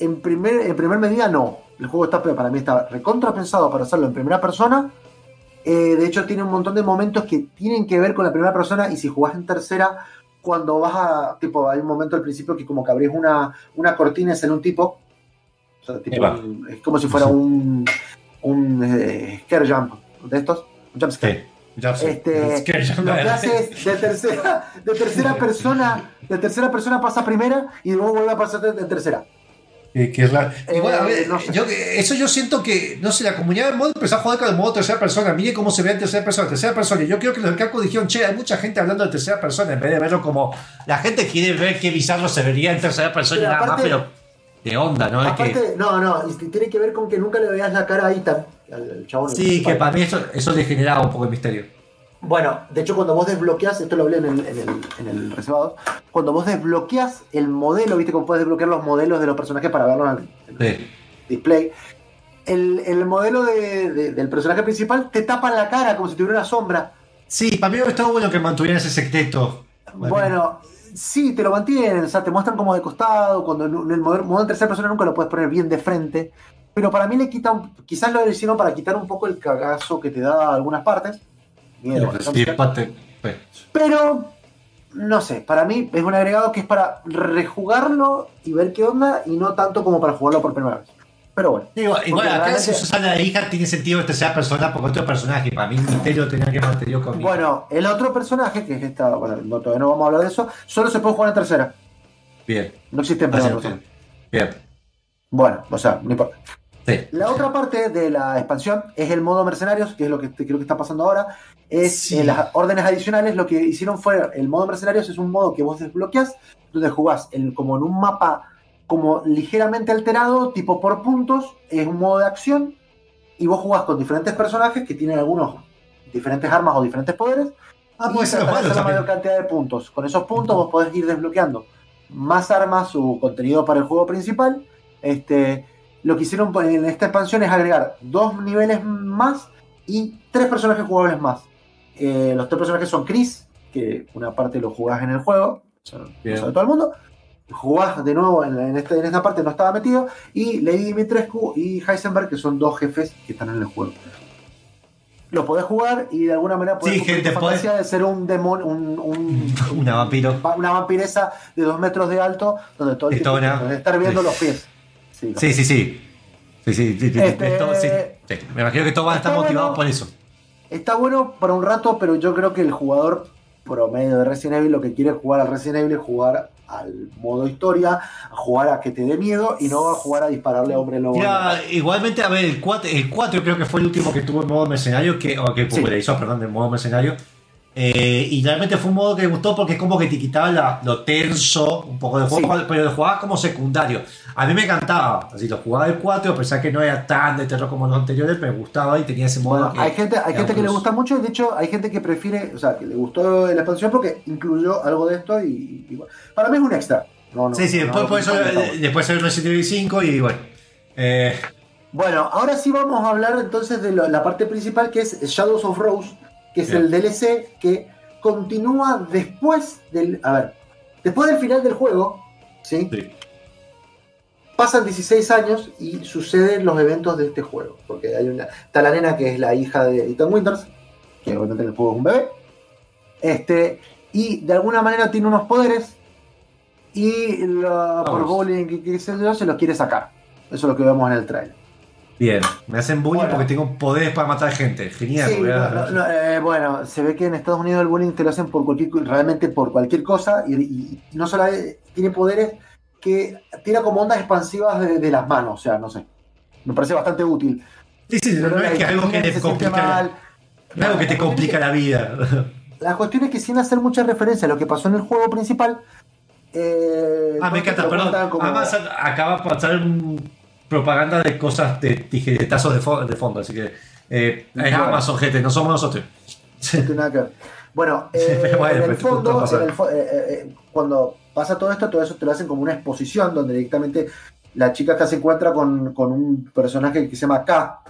en primer, en primer medida, no. El juego está, para mí está recontra pensado para hacerlo en primera persona. Eh, de hecho, tiene un montón de momentos que tienen que ver con la primera persona y si jugás en tercera, cuando vas a, tipo, hay un momento al principio que como que abrís una, una cortina es en un tipo. O sea, tipo, un- es como si fuera un, un eh, scare jump de estos. Un jump scare. Sí. Este, lo que de tercera, de tercera persona, de tercera persona pasa a primera y luego vuelve a pasar de, de tercera. Eh, que es raro. Eh, Igual, a ver, no sé. yo- eso yo siento que, no sé, la comunidad del mod empezó a joder con el modo tercera persona. Mire cómo se ve en tercera persona, tercera persona. Y yo creo que los de Capcom dijeron, che, hay mucha gente hablando de tercera persona en vez de verlo como. La gente quiere ver qué bizarro se vería en tercera persona y Pero nada más, aparte- pero. De onda, ¿no? Es que. Aparte, no, no, y tiene que ver con que nunca le veas la cara a Ethan, al, al chabón. Sí, que para mí eso, eso le generaba un poco de misterio. Bueno, de hecho, cuando vos desbloqueas, esto lo hablé en el, en el, en el reservado, cuando vos desbloqueas el modelo, viste cómo puedes desbloquear los modelos de los personajes para verlos en el Sí. display. El, el modelo de- de- del personaje principal te tapa la cara como si tuviera una sombra. Sí, para mí estaba bueno que mantuvieran ese secreto. Bueno, sí, te lo mantienen, o sea, te muestran como de costado, cuando en el modo, modo en tercera persona nunca lo puedes poner bien de frente. Pero para mí le quita un, quizás lo hicieron para quitar un poco el cagazo que te da a algunas partes. Pero, no sé, para mí es un agregado que es para rejugarlo y ver qué onda y no tanto como para jugarlo por primera vez. Pero bueno. Digo, igual Porque acá si Susana de hija tiene sentido que tercera persona por otro personaje. Para mí Misterio tenía que mantener conmigo. Bueno, el otro personaje, que es esta, bueno, no, todavía no vamos a hablar de eso, solo se puede jugar en tercera. Bien. No existe en Hace primera persona. Bien. Bueno, o sea, no importa. Sí. La otra parte de la expansión es el modo mercenarios, que es lo que creo que está pasando ahora. Es Sí. eh, las órdenes adicionales. Lo que hicieron fue el modo mercenarios es un modo que vos desbloqueas, donde jugás en- como en un mapa como ligeramente alterado, tipo por puntos. Es un modo de acción y vos jugás con diferentes personajes que tienen algunos diferentes armas o diferentes poderes. Ah, y puede ser tratás de bueno hacer la mayor cantidad de puntos. Con esos puntos vos podés ir desbloqueando más armas o contenido para el juego principal. Este, lo que hicieron en esta expansión es agregar dos niveles más y tres personajes jugables más. Eh, los tres personajes son Chris, que una parte lo jugás en el juego, eso lo sabe todo el mundo. Jugás de nuevo en, en este- en esta parte, no estaba metido. Y Lady Dimitrescu y Heisenberg, que son dos jefes que están en el juego. Lo podés jugar y de alguna manera podés Sí, gente, podés- fantasía de ser un demonio, un, un- Una vampiro. va- una vampiresa de dos metros de alto, donde todo el tiempo estar viendo los pies. Sí, Sí, sí, sí. Sí, sí, sí, sí, Este- sí. Me imagino que todos van a estar motivados bueno. por eso. Está bueno para un rato, pero yo creo que el jugador promedio de Resident Evil lo que quiere es jugar al Resident Evil es jugar al modo historia, a jugar a que te dé miedo y no a jugar a dispararle a hombre lobo. Mira, igualmente, a ver, el 4, el 4 creo que fue el último que tuvo el modo mercenario, que, o que Sí. popularizó, perdón, el modo mercenario. Eh, y realmente fue un modo que me gustó porque es como que te quitaba la- lo tenso un poco del juego, Sí. pero lo jugabas como secundario. A mí me encantaba, así lo jugaba el 4, a pesar que no era tan de terror como los anteriores, me gustaba y tenía ese modo. Bueno, que- hay gente, hay gente que le gusta mucho de hecho hay gente que prefiere, o sea, que le gustó la expansión porque incluyó algo de esto y, y bueno, para mí es un extra. No, no, Sí, sí, no, después, por eso, eh, después salió Resident Evil 5 y bueno. Eh, Bueno, ahora sí vamos a hablar entonces de lo- la parte principal que es Shadows of Rose, que es Bien. el DLC que continúa después del. A ver, después del final del juego, ¿sí? Sí. Pasan 16 años y suceden los eventos de este juego. Porque hay una. Está la nena que es la hija de Ethan Winters, que obviamente en el juego es un bebé. Este. Y de alguna manera tiene unos poderes. Y la- por bullying y qué sé yo, se los quiere sacar. Eso es lo que vemos en el trailer. Bien, me hacen bullying Bueno. porque tengo poderes para matar gente. Genial. Sí, no, no, no, eh, bueno, se ve que en Estados Unidos el bullying te lo hacen por cualquier, realmente por cualquier cosa y, no solo eh, tiene poderes que tira como ondas expansivas de, de las manos, o sea, no sé. Me parece bastante útil. Sí, sí, no, Pero es la que algo que te complica. no es algo que te La complica es la vida. La cuestión es que sin hacer mucha referencia a lo que pasó en el juego principal. eh, Ah, me encanta, perdón. como- Además, a- acaba de pasar un propaganda de cosas de tijeretazos de, fo- de fondo, así que eh, es Bueno. Amazon, gente, no somos nosotros. No tiene nada que ver. Bueno, eh, bueno, en el pues, ¿qué puto fondo, en el fo- eh, eh, cuando pasa todo esto, todo eso te lo hacen como una exposición donde directamente la chica acá se encuentra con, con un personaje que se llama K,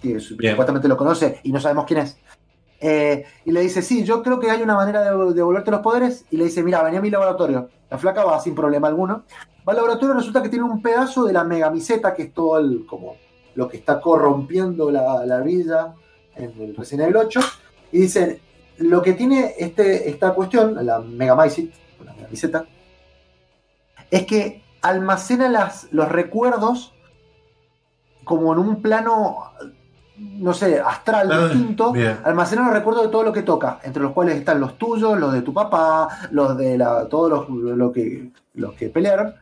que Bien. supuestamente lo conoce y no sabemos quién es. Eh, y le dice, sí, yo creo que hay una manera de de devolverte los poderes. Y le dice, mira, vení a mi laboratorio. La flaca va sin problema alguno. Va al laboratorio y resulta que tiene un pedazo de la megamiseta, que es todo el, como lo que está corrompiendo la, la villa en el Resident Evil 8. Y dice, lo que tiene este, esta cuestión, la Megamycet, la megamiseta, es que almacena las, los recuerdos como en un plano, no sé, astral Ah, distinto, bien. almacena los recuerdos de todo lo que toca, entre los cuales están los tuyos, los de tu papá, los de la, todos los, lo que, los que pelearon,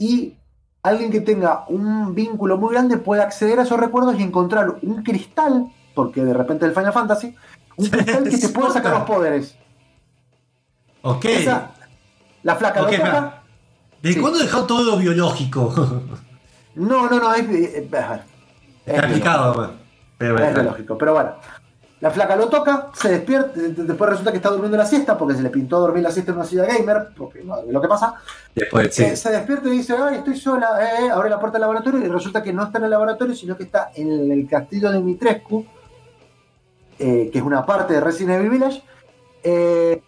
y alguien que tenga un vínculo muy grande puede acceder a esos recuerdos y encontrar un cristal, porque de repente el Final Fantasy, un cristal que te pueda sacar los poderes. Ok. Esa, la flaca Ok, lo toca. pa. ¿De Sí. cuándo dejó todo lo biológico? No, no, no, es, eh, ver, Está explicado, bueno. pero es lógico, pero bueno. La flaca lo toca, se despierta, de- de- después resulta que está durmiendo la siesta porque se le pintó dormir la siesta en una silla gamer, porque no, es lo que pasa. Después, sí. Eh, se despierta y dice, ay, estoy sola, eh, eh", abre la puerta del laboratorio y resulta que no está en el laboratorio, sino que está en el castillo de Mitrescu, eh, que es una parte de Resident Evil Village.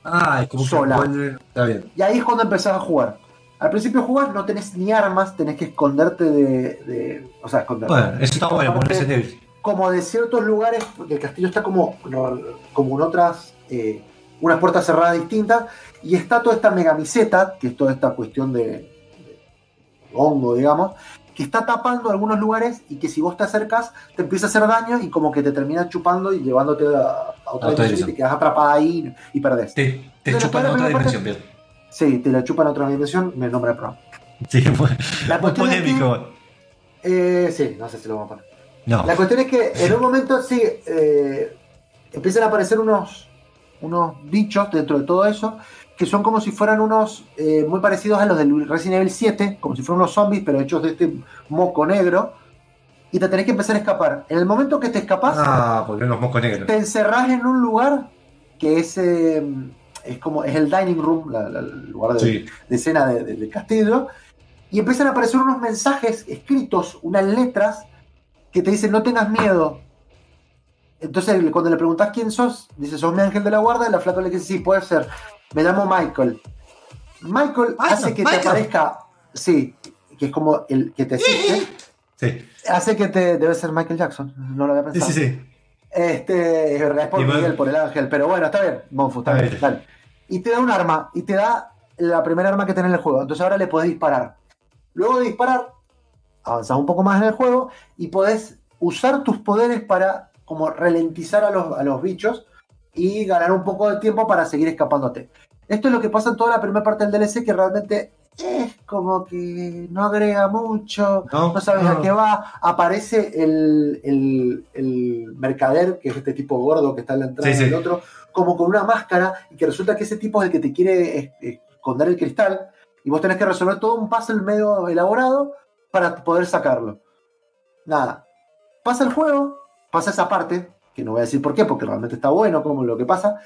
Ah, es como que sola. vuelve- Está bien. y ahí es cuando empezás a jugar. Al principio jugás, no tenés ni armas, tenés que esconderte de. de- o sea, esconderte. Bueno, eso está bueno, Aparte, ponerse Evil. Como de ciertos lugares, porque el castillo está como, como en otras. eh, unas puertas cerradas distintas, y está toda esta megamiseta, que es toda esta cuestión de, de hongo, digamos, que está tapando algunos lugares y que si vos te acercas te empieza a hacer daño y como que te termina chupando y llevándote a, a otra A dimensión y te quedas atrapada ahí y perdés. Te, chupan a otra dimensión, bien. Sí, te la chupan a otra dimensión, me nombra el programa. Sí, muy, La muy cuestión es polémico. Eh, sí, no sé si lo vamos a poner. No. La cuestión es que en un momento sí eh, empiezan a aparecer unos, unos bichos dentro de todo eso que son como si fueran unos eh, muy parecidos a los del Resident Evil 7, como si fueran unos zombies, pero hechos de este moco negro. Y te tenés que empezar a escapar. En el momento que te escapas, Ah, los negros. te encerrás en un lugar que es, eh, es como es el dining room, la- la- el lugar de, Sí. de escena de- de- del castillo, y empiezan a aparecer unos mensajes escritos, unas letras que te dicen no tengas miedo. Entonces cuando le preguntas quién sos, dice sos mi ángel de la guarda, y la flaca le dice sí, puede ser. Me llamo Michael. Michael hace que Michael. te aparezca, sí, que es como el que te asiste, Sí, hace que te, debe ser Michael Jackson, no lo había sí, pensado. sí. sí. Este, es verdad, es por Y Miguel, por el ángel, pero bueno, está bien, Monfu, está bien, bien. dale. Y te da un arma, y te da la primera arma que tenés en el juego, entonces ahora le podés disparar. Luego de disparar, avanzás un poco más en el juego y podés usar tus poderes para como ralentizar a los, a los bichos y ganar un poco de tiempo para seguir escapándote. Esto es lo que pasa en toda la primera parte del DLC, que realmente es como que no agrega mucho, No, no sabes no. a qué va. Aparece el, el- el mercader, que es este tipo gordo que está en la entrada Sí, sí. del otro, como con una máscara, y que resulta que ese tipo es el que te quiere es- es- esconder el cristal, y vos tenés que resolver todo un puzzle medio elaborado para poder sacarlo. Nada. Pasa el juego, pasa esa parte, que no voy a decir por qué, porque realmente está bueno como lo que pasa.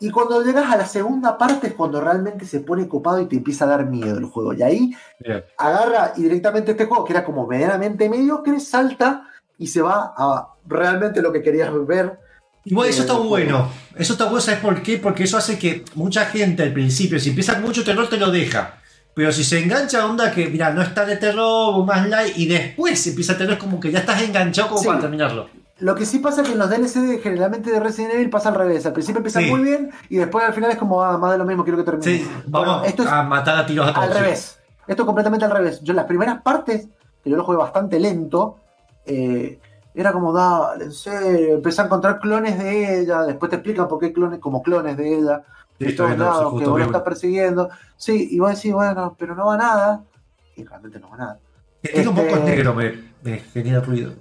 Y cuando llegas a la segunda parte es cuando realmente se pone copado y te empieza a dar miedo el juego. Y ahí Bien. agarra y directamente este juego, que era como medianamente mediocre, salta y se va a realmente lo que querías ver. Igual eso Eh, está bueno. Eso está bueno, ¿sabes por qué? Porque eso hace que mucha gente al principio, si empieza mucho terror, te lo deja. Pero si se engancha, onda que, mira, no está de terror, más light, y después empieza a tener como que ya estás enganchado como Sí. para terminarlo. Lo que sí pasa es que en los DLC generalmente de Resident Evil pasa al revés. Al principio empieza Sí. muy bien y después al final es como ah, más de lo mismo, quiero que termine. Sí, vamos Bueno, esto es a matar a tiros a todos. al revés. Esto es completamente al revés. Yo en las primeras partes, que yo lo jugué bastante lento, eh, era como, dale, en serio, empecé a encontrar clones de ella, después te explican por qué clones, como clones de ella, de estoy todos lados, que vos lo estás persiguiendo. Sí, y vos decís, bueno, pero no va nada. Y realmente no va nada. Tiene un poco Este- negro, me, me genera ruido.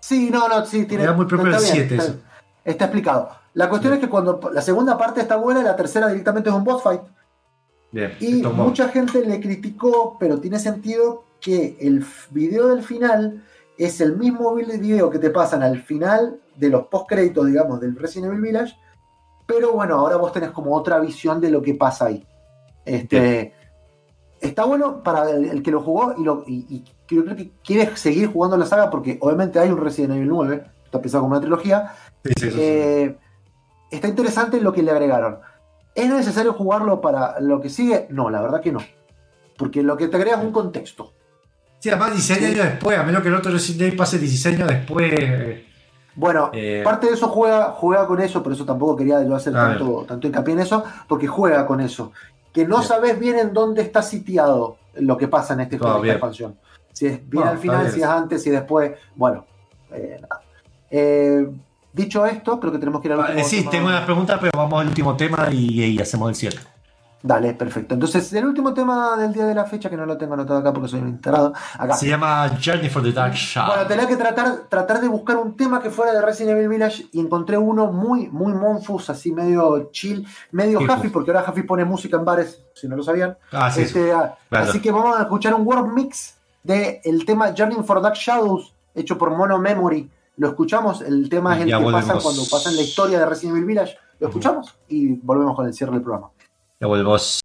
Sí, no, no, sí, tiene. Era muy propio bien, 7 está, eso. está explicado. La cuestión es que cuando la segunda parte está buena y la tercera directamente es un boss fight. Bien, Y mucha gente le criticó, pero tiene sentido que el video del final es el mismo vi- video que te pasan al final de los post-créditos, digamos, del Resident Evil Village. Pero bueno, ahora vos tenés como otra visión de lo que pasa ahí. Este, está bueno para el, el que lo jugó y, lo, y, y creo, creo que quiere seguir jugando la saga porque obviamente hay un Resident Evil 9, está pensado como una trilogía. Sí, sí. Eh, está interesante lo que le agregaron. ¿Es necesario jugarlo para lo que sigue? No, la verdad que no. Porque lo que te agrega es un contexto. Sí, además 16 Sí. años después, a menos que el otro Resident Evil pase 16 años después. eh, Bueno, Eh. parte de eso juega, juega con eso, por eso tampoco quería yo hacer tanto, tanto hincapié en eso, porque juega con eso. Que no Bien. sabes bien en dónde está sitiado lo que pasa en este esta bien. expansión. Si es bien No, al final, si es antes, si después. Bueno, eh, nada. Eh, dicho esto, creo que tenemos que ir al ah, último eh, sí, tema. tengo una pregunta, pero vamos al último tema y, y hacemos el cierre. Dale, perfecto. Entonces, el último tema del día de la fecha, que no lo tengo anotado acá porque soy un enterado. Acá. Se llama Journey for the Dark Side. Bueno, tenía que tratar, tratar de buscar un tema que fuera de Resident Evil Village y encontré uno muy, muy monfus, así medio chill, medio pues. porque ahora Happy pone música en bares, si no lo sabían. Ah, sí, Este, ah, Claro. Así que vamos a escuchar un word mix del el tema Journey for Dark Shadows, hecho por Mono Memory, Lo escuchamos, el tema es el Ya que pasa volvemos. cuando pasa en la historia de Resident Evil Village. Lo escuchamos y volvemos con el cierre del programa. it was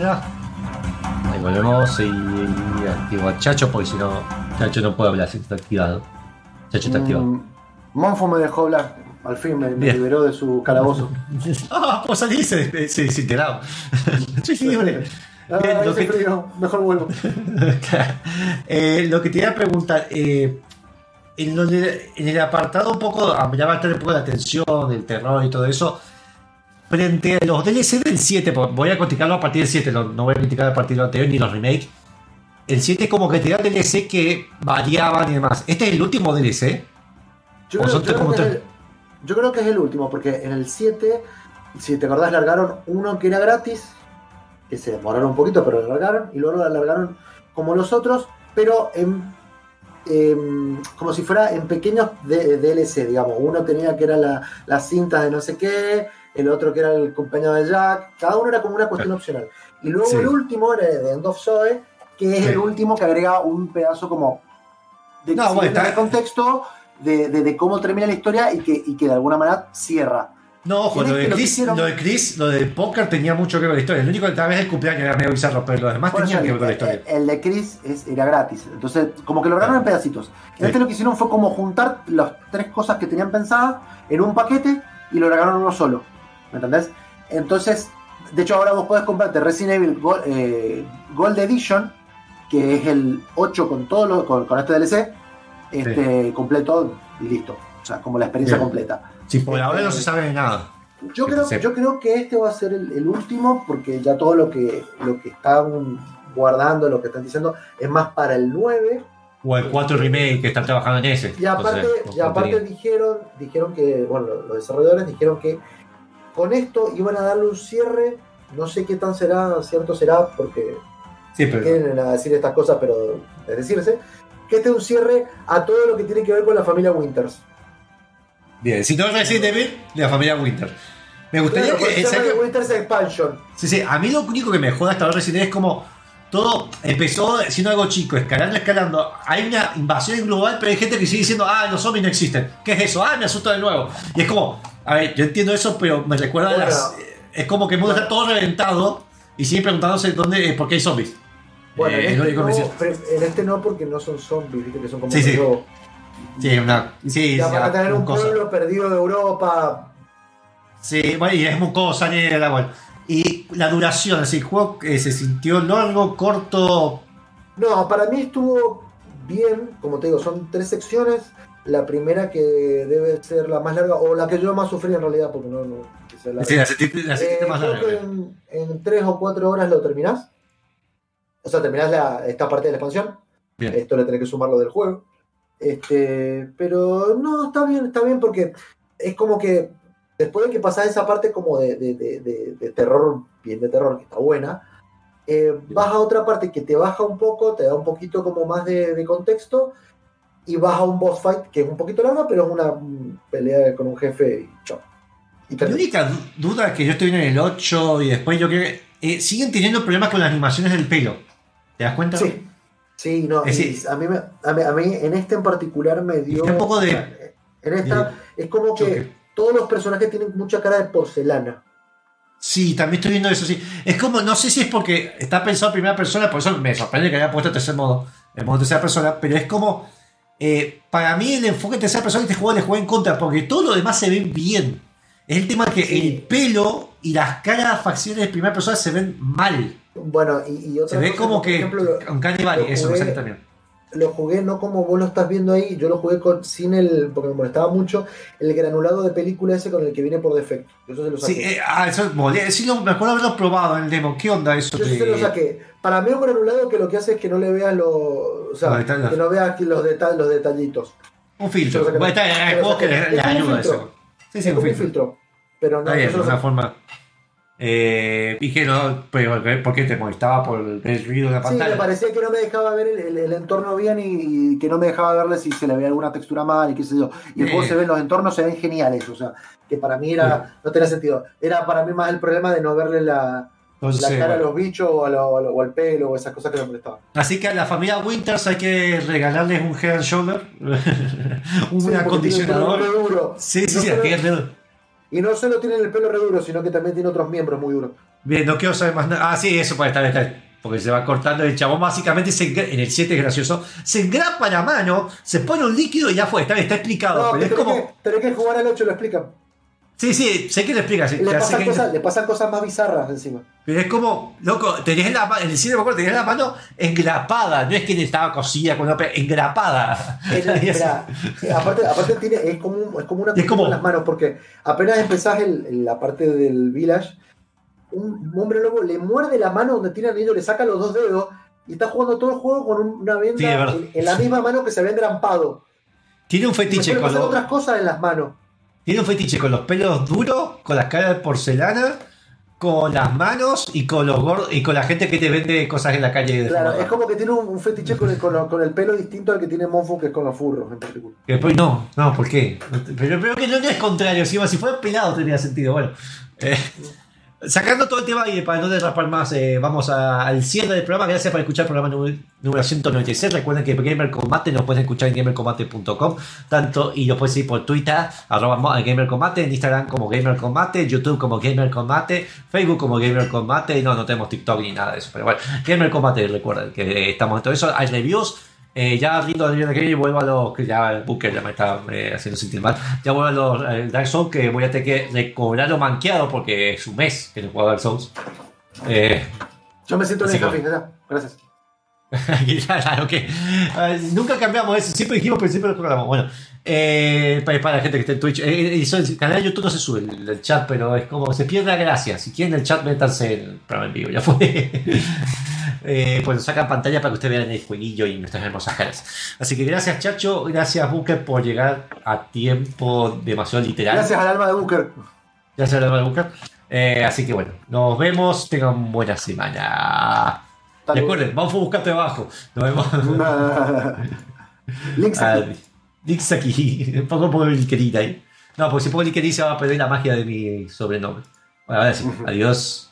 Ya. Ahí volvemos y, y activo a Chacho porque si no, Chacho no puede hablar si está activado. Chacho está activado. Mm, Monfo me dejó hablar. Al fin me, me liberó de su calabozo. ¡Ah! pues salí se, desintegrado. Soy libre. Ah, Bien, lo que- mejor vuelvo. Eh, lo que te iba a preguntar, eh, en, en el apartado un poco, a me llama un poco la atención, el terror y todo eso, frente a los DLC del 7, porque voy a criticarlo a partir del 7, no, voy a criticar a partir del anterior ni los remakes. El 7 como que te da DLC que variaban y demás. ¿Este es el último DLC? Yo ¿O creo, yo que es el, yo creo que es el último, porque en el 7, si te acordás, largaron uno que era gratis, que se demoraron un poquito, pero lo largaron, y luego lo alargaron como los otros, pero en, em, como si fuera en pequeños DLC, digamos. Uno tenía que era la, las cintas de no sé qué, el otro que era el compañero de Jack, cada uno era como una cuestión opcional. Y luego Sí. el último era de End of Zoe, que es Sí. el último que agrega un pedazo como de, No, bueno, está- el contexto de, de- de cómo termina la historia y que, y que de alguna manera cierra. No, ojo, lo de, Chris, hicieron- lo de Chris, lo del póker tenía mucho que ver con la historia. El único que tal vez el cumpleaños era medio bizarro, pero los demás Por tenían que ver con la el, historia. el- el de Chris es- era gratis. Entonces, como que lo lograron en pedacitos. Sí. este lo que hicieron fue como juntar las tres cosas que tenían pensadas en un paquete y lo largaron uno solo. ¿Me entendés? Entonces, de hecho, ahora vos podés comprarte Resident Evil Gold, eh, Gold Edition, que es el 8 con todo lo, con, con este DLC, este, completo y listo. O sea, como la experiencia Bien. completa. Sí, por ahora no se sabe de nada. Yo creo, se- yo creo que este va a ser el, el último, porque ya todo lo que, lo que están guardando, lo que están diciendo, es más para el 9. O el 4 remake que están trabajando en ese. Y aparte, Entonces, y aparte dijeron, dijeron que, bueno, los desarrolladores dijeron que con esto iban a darle un cierre, no sé qué tan será, cierto será, porque Sí, pero- quieren a decir estas cosas, pero es decirse, que este es un cierre a todo lo que tiene que ver con la familia Winters. Bien, si no es Resident Evil, de la familia Winter. Me gustaría Claro, que. se llama ¿sabes The qué? Winters Expansion. Sí, sí, a mí lo único que me joda hasta ahora Resident Evil es como todo empezó siendo algo chico, escalando, escalando. Hay una invasión global, pero hay gente que sigue diciendo, ah, los zombies no existen. ¿Qué es eso? Ah, me asusto de nuevo. Y es como, a ver, yo entiendo eso, pero me recuerda a las. Es como que el mundo está todo reventado y sigue preguntándose dónde, eh, por qué hay zombies. Bueno, Eh, en, este no, en este no porque no son zombies, ¿viste? que son como Sí, sí. Sí, una. Sí, ya van a tener un cosa. pueblo perdido de Europa. Sí, bueno, y es mucosa, negra, bueno. Y la duración, así, el juego eh, se sintió largo, corto. No, para mí estuvo bien, como te digo, son tres secciones. La primera que debe ser la más larga, o la que yo más sufrí en realidad, porque no, no larga. Sí, la sentiste, la sentiste Eh, más larga. en, en tres o cuatro horas lo terminás. O sea, terminás la- esta parte de la expansión. Bien. Esto le tenés que sumar lo del juego. Este, pero no, está bien, está bien porque es como que después de que pasás esa parte como de, de- de- terror, bien de terror, que está buena, eh, vas a otra parte que te baja un poco, te da un poquito como más de, contexto y vas a un boss fight que es un poquito larga, pero es una mm, pelea con un jefe y chao. Y La única du- duda es que yo estoy en el 8 y después yo creo que eh, siguen teniendo problemas con las animaciones del pelo. ¿Te das cuenta? Sí, sí, no. Es a, mí me- a, mí, a mí en este en particular me dio. un poco de- En esta es como que todos los personajes tienen mucha cara de porcelana. Sí, también estoy viendo eso, sí. Es como, no sé si es porque está pensado en primera persona, por eso me sorprende que haya puesto tercer modo, el modo tercera persona, pero es como, eh, para mí el enfoque de tercera persona de este juego le juega en contra, porque todo lo demás se ve bien. Es el tema que el pelo y las caras, facciones de primera persona se ven mal. Bueno, y, y otra Se ve cosa, como por que ejemplo, lo- un canibal, eso me sale también. Lo jugué no como vos lo estás viendo ahí, yo lo jugué con, sin el, porque me molestaba mucho, el granulado de película ese con el que viene por defecto. Eso se lo saqué. Sí, eh, ah, eso es mole- sí, lo- me acuerdo haberlo probado en el demo. ¿Qué onda eso? Yo se lo saqué. Para mí un granulado que lo que hace es que no le veas los, o sea, que no veas los, deta- los detallitos. Un filtro. Bueno, está, juegos que Es un ayuda eso. Sí, Es sí, un filtro. filtro. Pero no, Está bien, yo se lo una forma. Eh, y que no, pero ¿por qué te molestaba por el, ruido de la Sí, me pantalla? parecía que no me dejaba ver el, el- el entorno bien y, y que no me dejaba verle si se le veía alguna textura mal y qué sé yo. Y el Eh. juego se ve, los entornos se ven geniales, o sea, que para mí era, no tenía sentido. Era para mí más el problema de no verle la, Entonces, la cara a los bichos o, a lo- a lo- o al pelo o esas cosas que me molestaban. Así que a la familia Winters hay que regalarles un head and shoulder, un Sí, porque acondicionador. duro. Sí, sí, No sí, Y no solo tiene el pelo re duro, sino que también tiene otros miembros muy duros. Bien, no quiero saber más nada. Ah, sí, eso puede estar, estar. Porque se va cortando el chabón. Básicamente se en el 7 es gracioso. Se engrapa la mano, se pone un líquido y ya fue. Está, está explicado. No, pero que es tenés, como. que, tenés que jugar al 8, lo explican. Sí, sí, sé que lo explicas. sí, Le hace pasan, que- cosas, le pasan cosas más bizarras encima. Pero es como, loco, tenés la mano, en el cine me acuerdo, tenés la mano engrapada, no es que estaba cosida con una engrapada. Espera, aparte, aparte tiene, es como, un- es como una Es como- las manos, porque apenas empezás el- en la parte del village, un hombre lobo le muerde la mano donde tiene el anillo, le saca los dos dedos y está jugando todo el juego con un- una venda Sí, en, en la misma mano que se había engrampado. Tiene un fetiche con otras cosas en las manos. Tiene un fetiche con los pelos duros, con las caras de porcelana, con las manos y con los gordos y con la gente que te vende cosas en la calle de Claro, forma es como que tiene un, un fetiche con el, con, lo- con el pelo distinto al que tiene Monfu, que es con los furros en particular. Que después no, no, ¿por qué? Pero creo que no, no es contrario, si, si fuera pelado tendría sentido. Bueno, eh, sacando todo el tema y para no derrapar más, eh, vamos a- al cierre del programa. Gracias por escuchar el programa número, número 196. Recuerden que Gamer Combate nos pueden escuchar en gamercombate.com. Tanto y lo pueden seguir por Twitter, arroba mo- Gamer Combate, en Instagram como Gamer Combate, YouTube como Gamer Combate, Facebook como Gamer Combate. No, no tenemos TikTok ni nada de eso, pero bueno, Gamer Combate, recuerden que eh, estamos en todo eso. Hay reviews. Eh, ya rindo de Game y vuelvo a los que ya el Booker ya me está eh, haciendo sentir mal. Ya vuelvo a los eh, Dark Souls que voy a tener que recobrarlo manqueado porque es un mes que no juego Dark Souls. Eh, Yo me siento en el. Gracias. claro que nunca cambiamos eso, siempre dijimos pero siempre lo programamos. Bueno, eh, para, para la gente que está en Twitch, eh, el canal de YouTube no se sube el, el chat, pero es como se pierde la gracia. Si quieren el chat, métanse en el programa en vivo, ya fue. Eh, pues sacan pantalla para que ustedes vean el jueguillo y nuestras hermosas caras. Así que gracias, Chacho, gracias, Booker, por llegar a tiempo demasiado literal. Gracias al alma de Booker. Gracias, Álvaro Booker. Eh, así que bueno, nos vemos. Tengan buena semana. Recuerden, vamos a buscar trabajo. Nos vemos. Links aquí. Ah, links aquí. Pongo el LinkedIn ahí. No, porque si pongo LinkedIn se va a perder la magia de mi sobrenombre. Bueno, ahora sí. Adiós.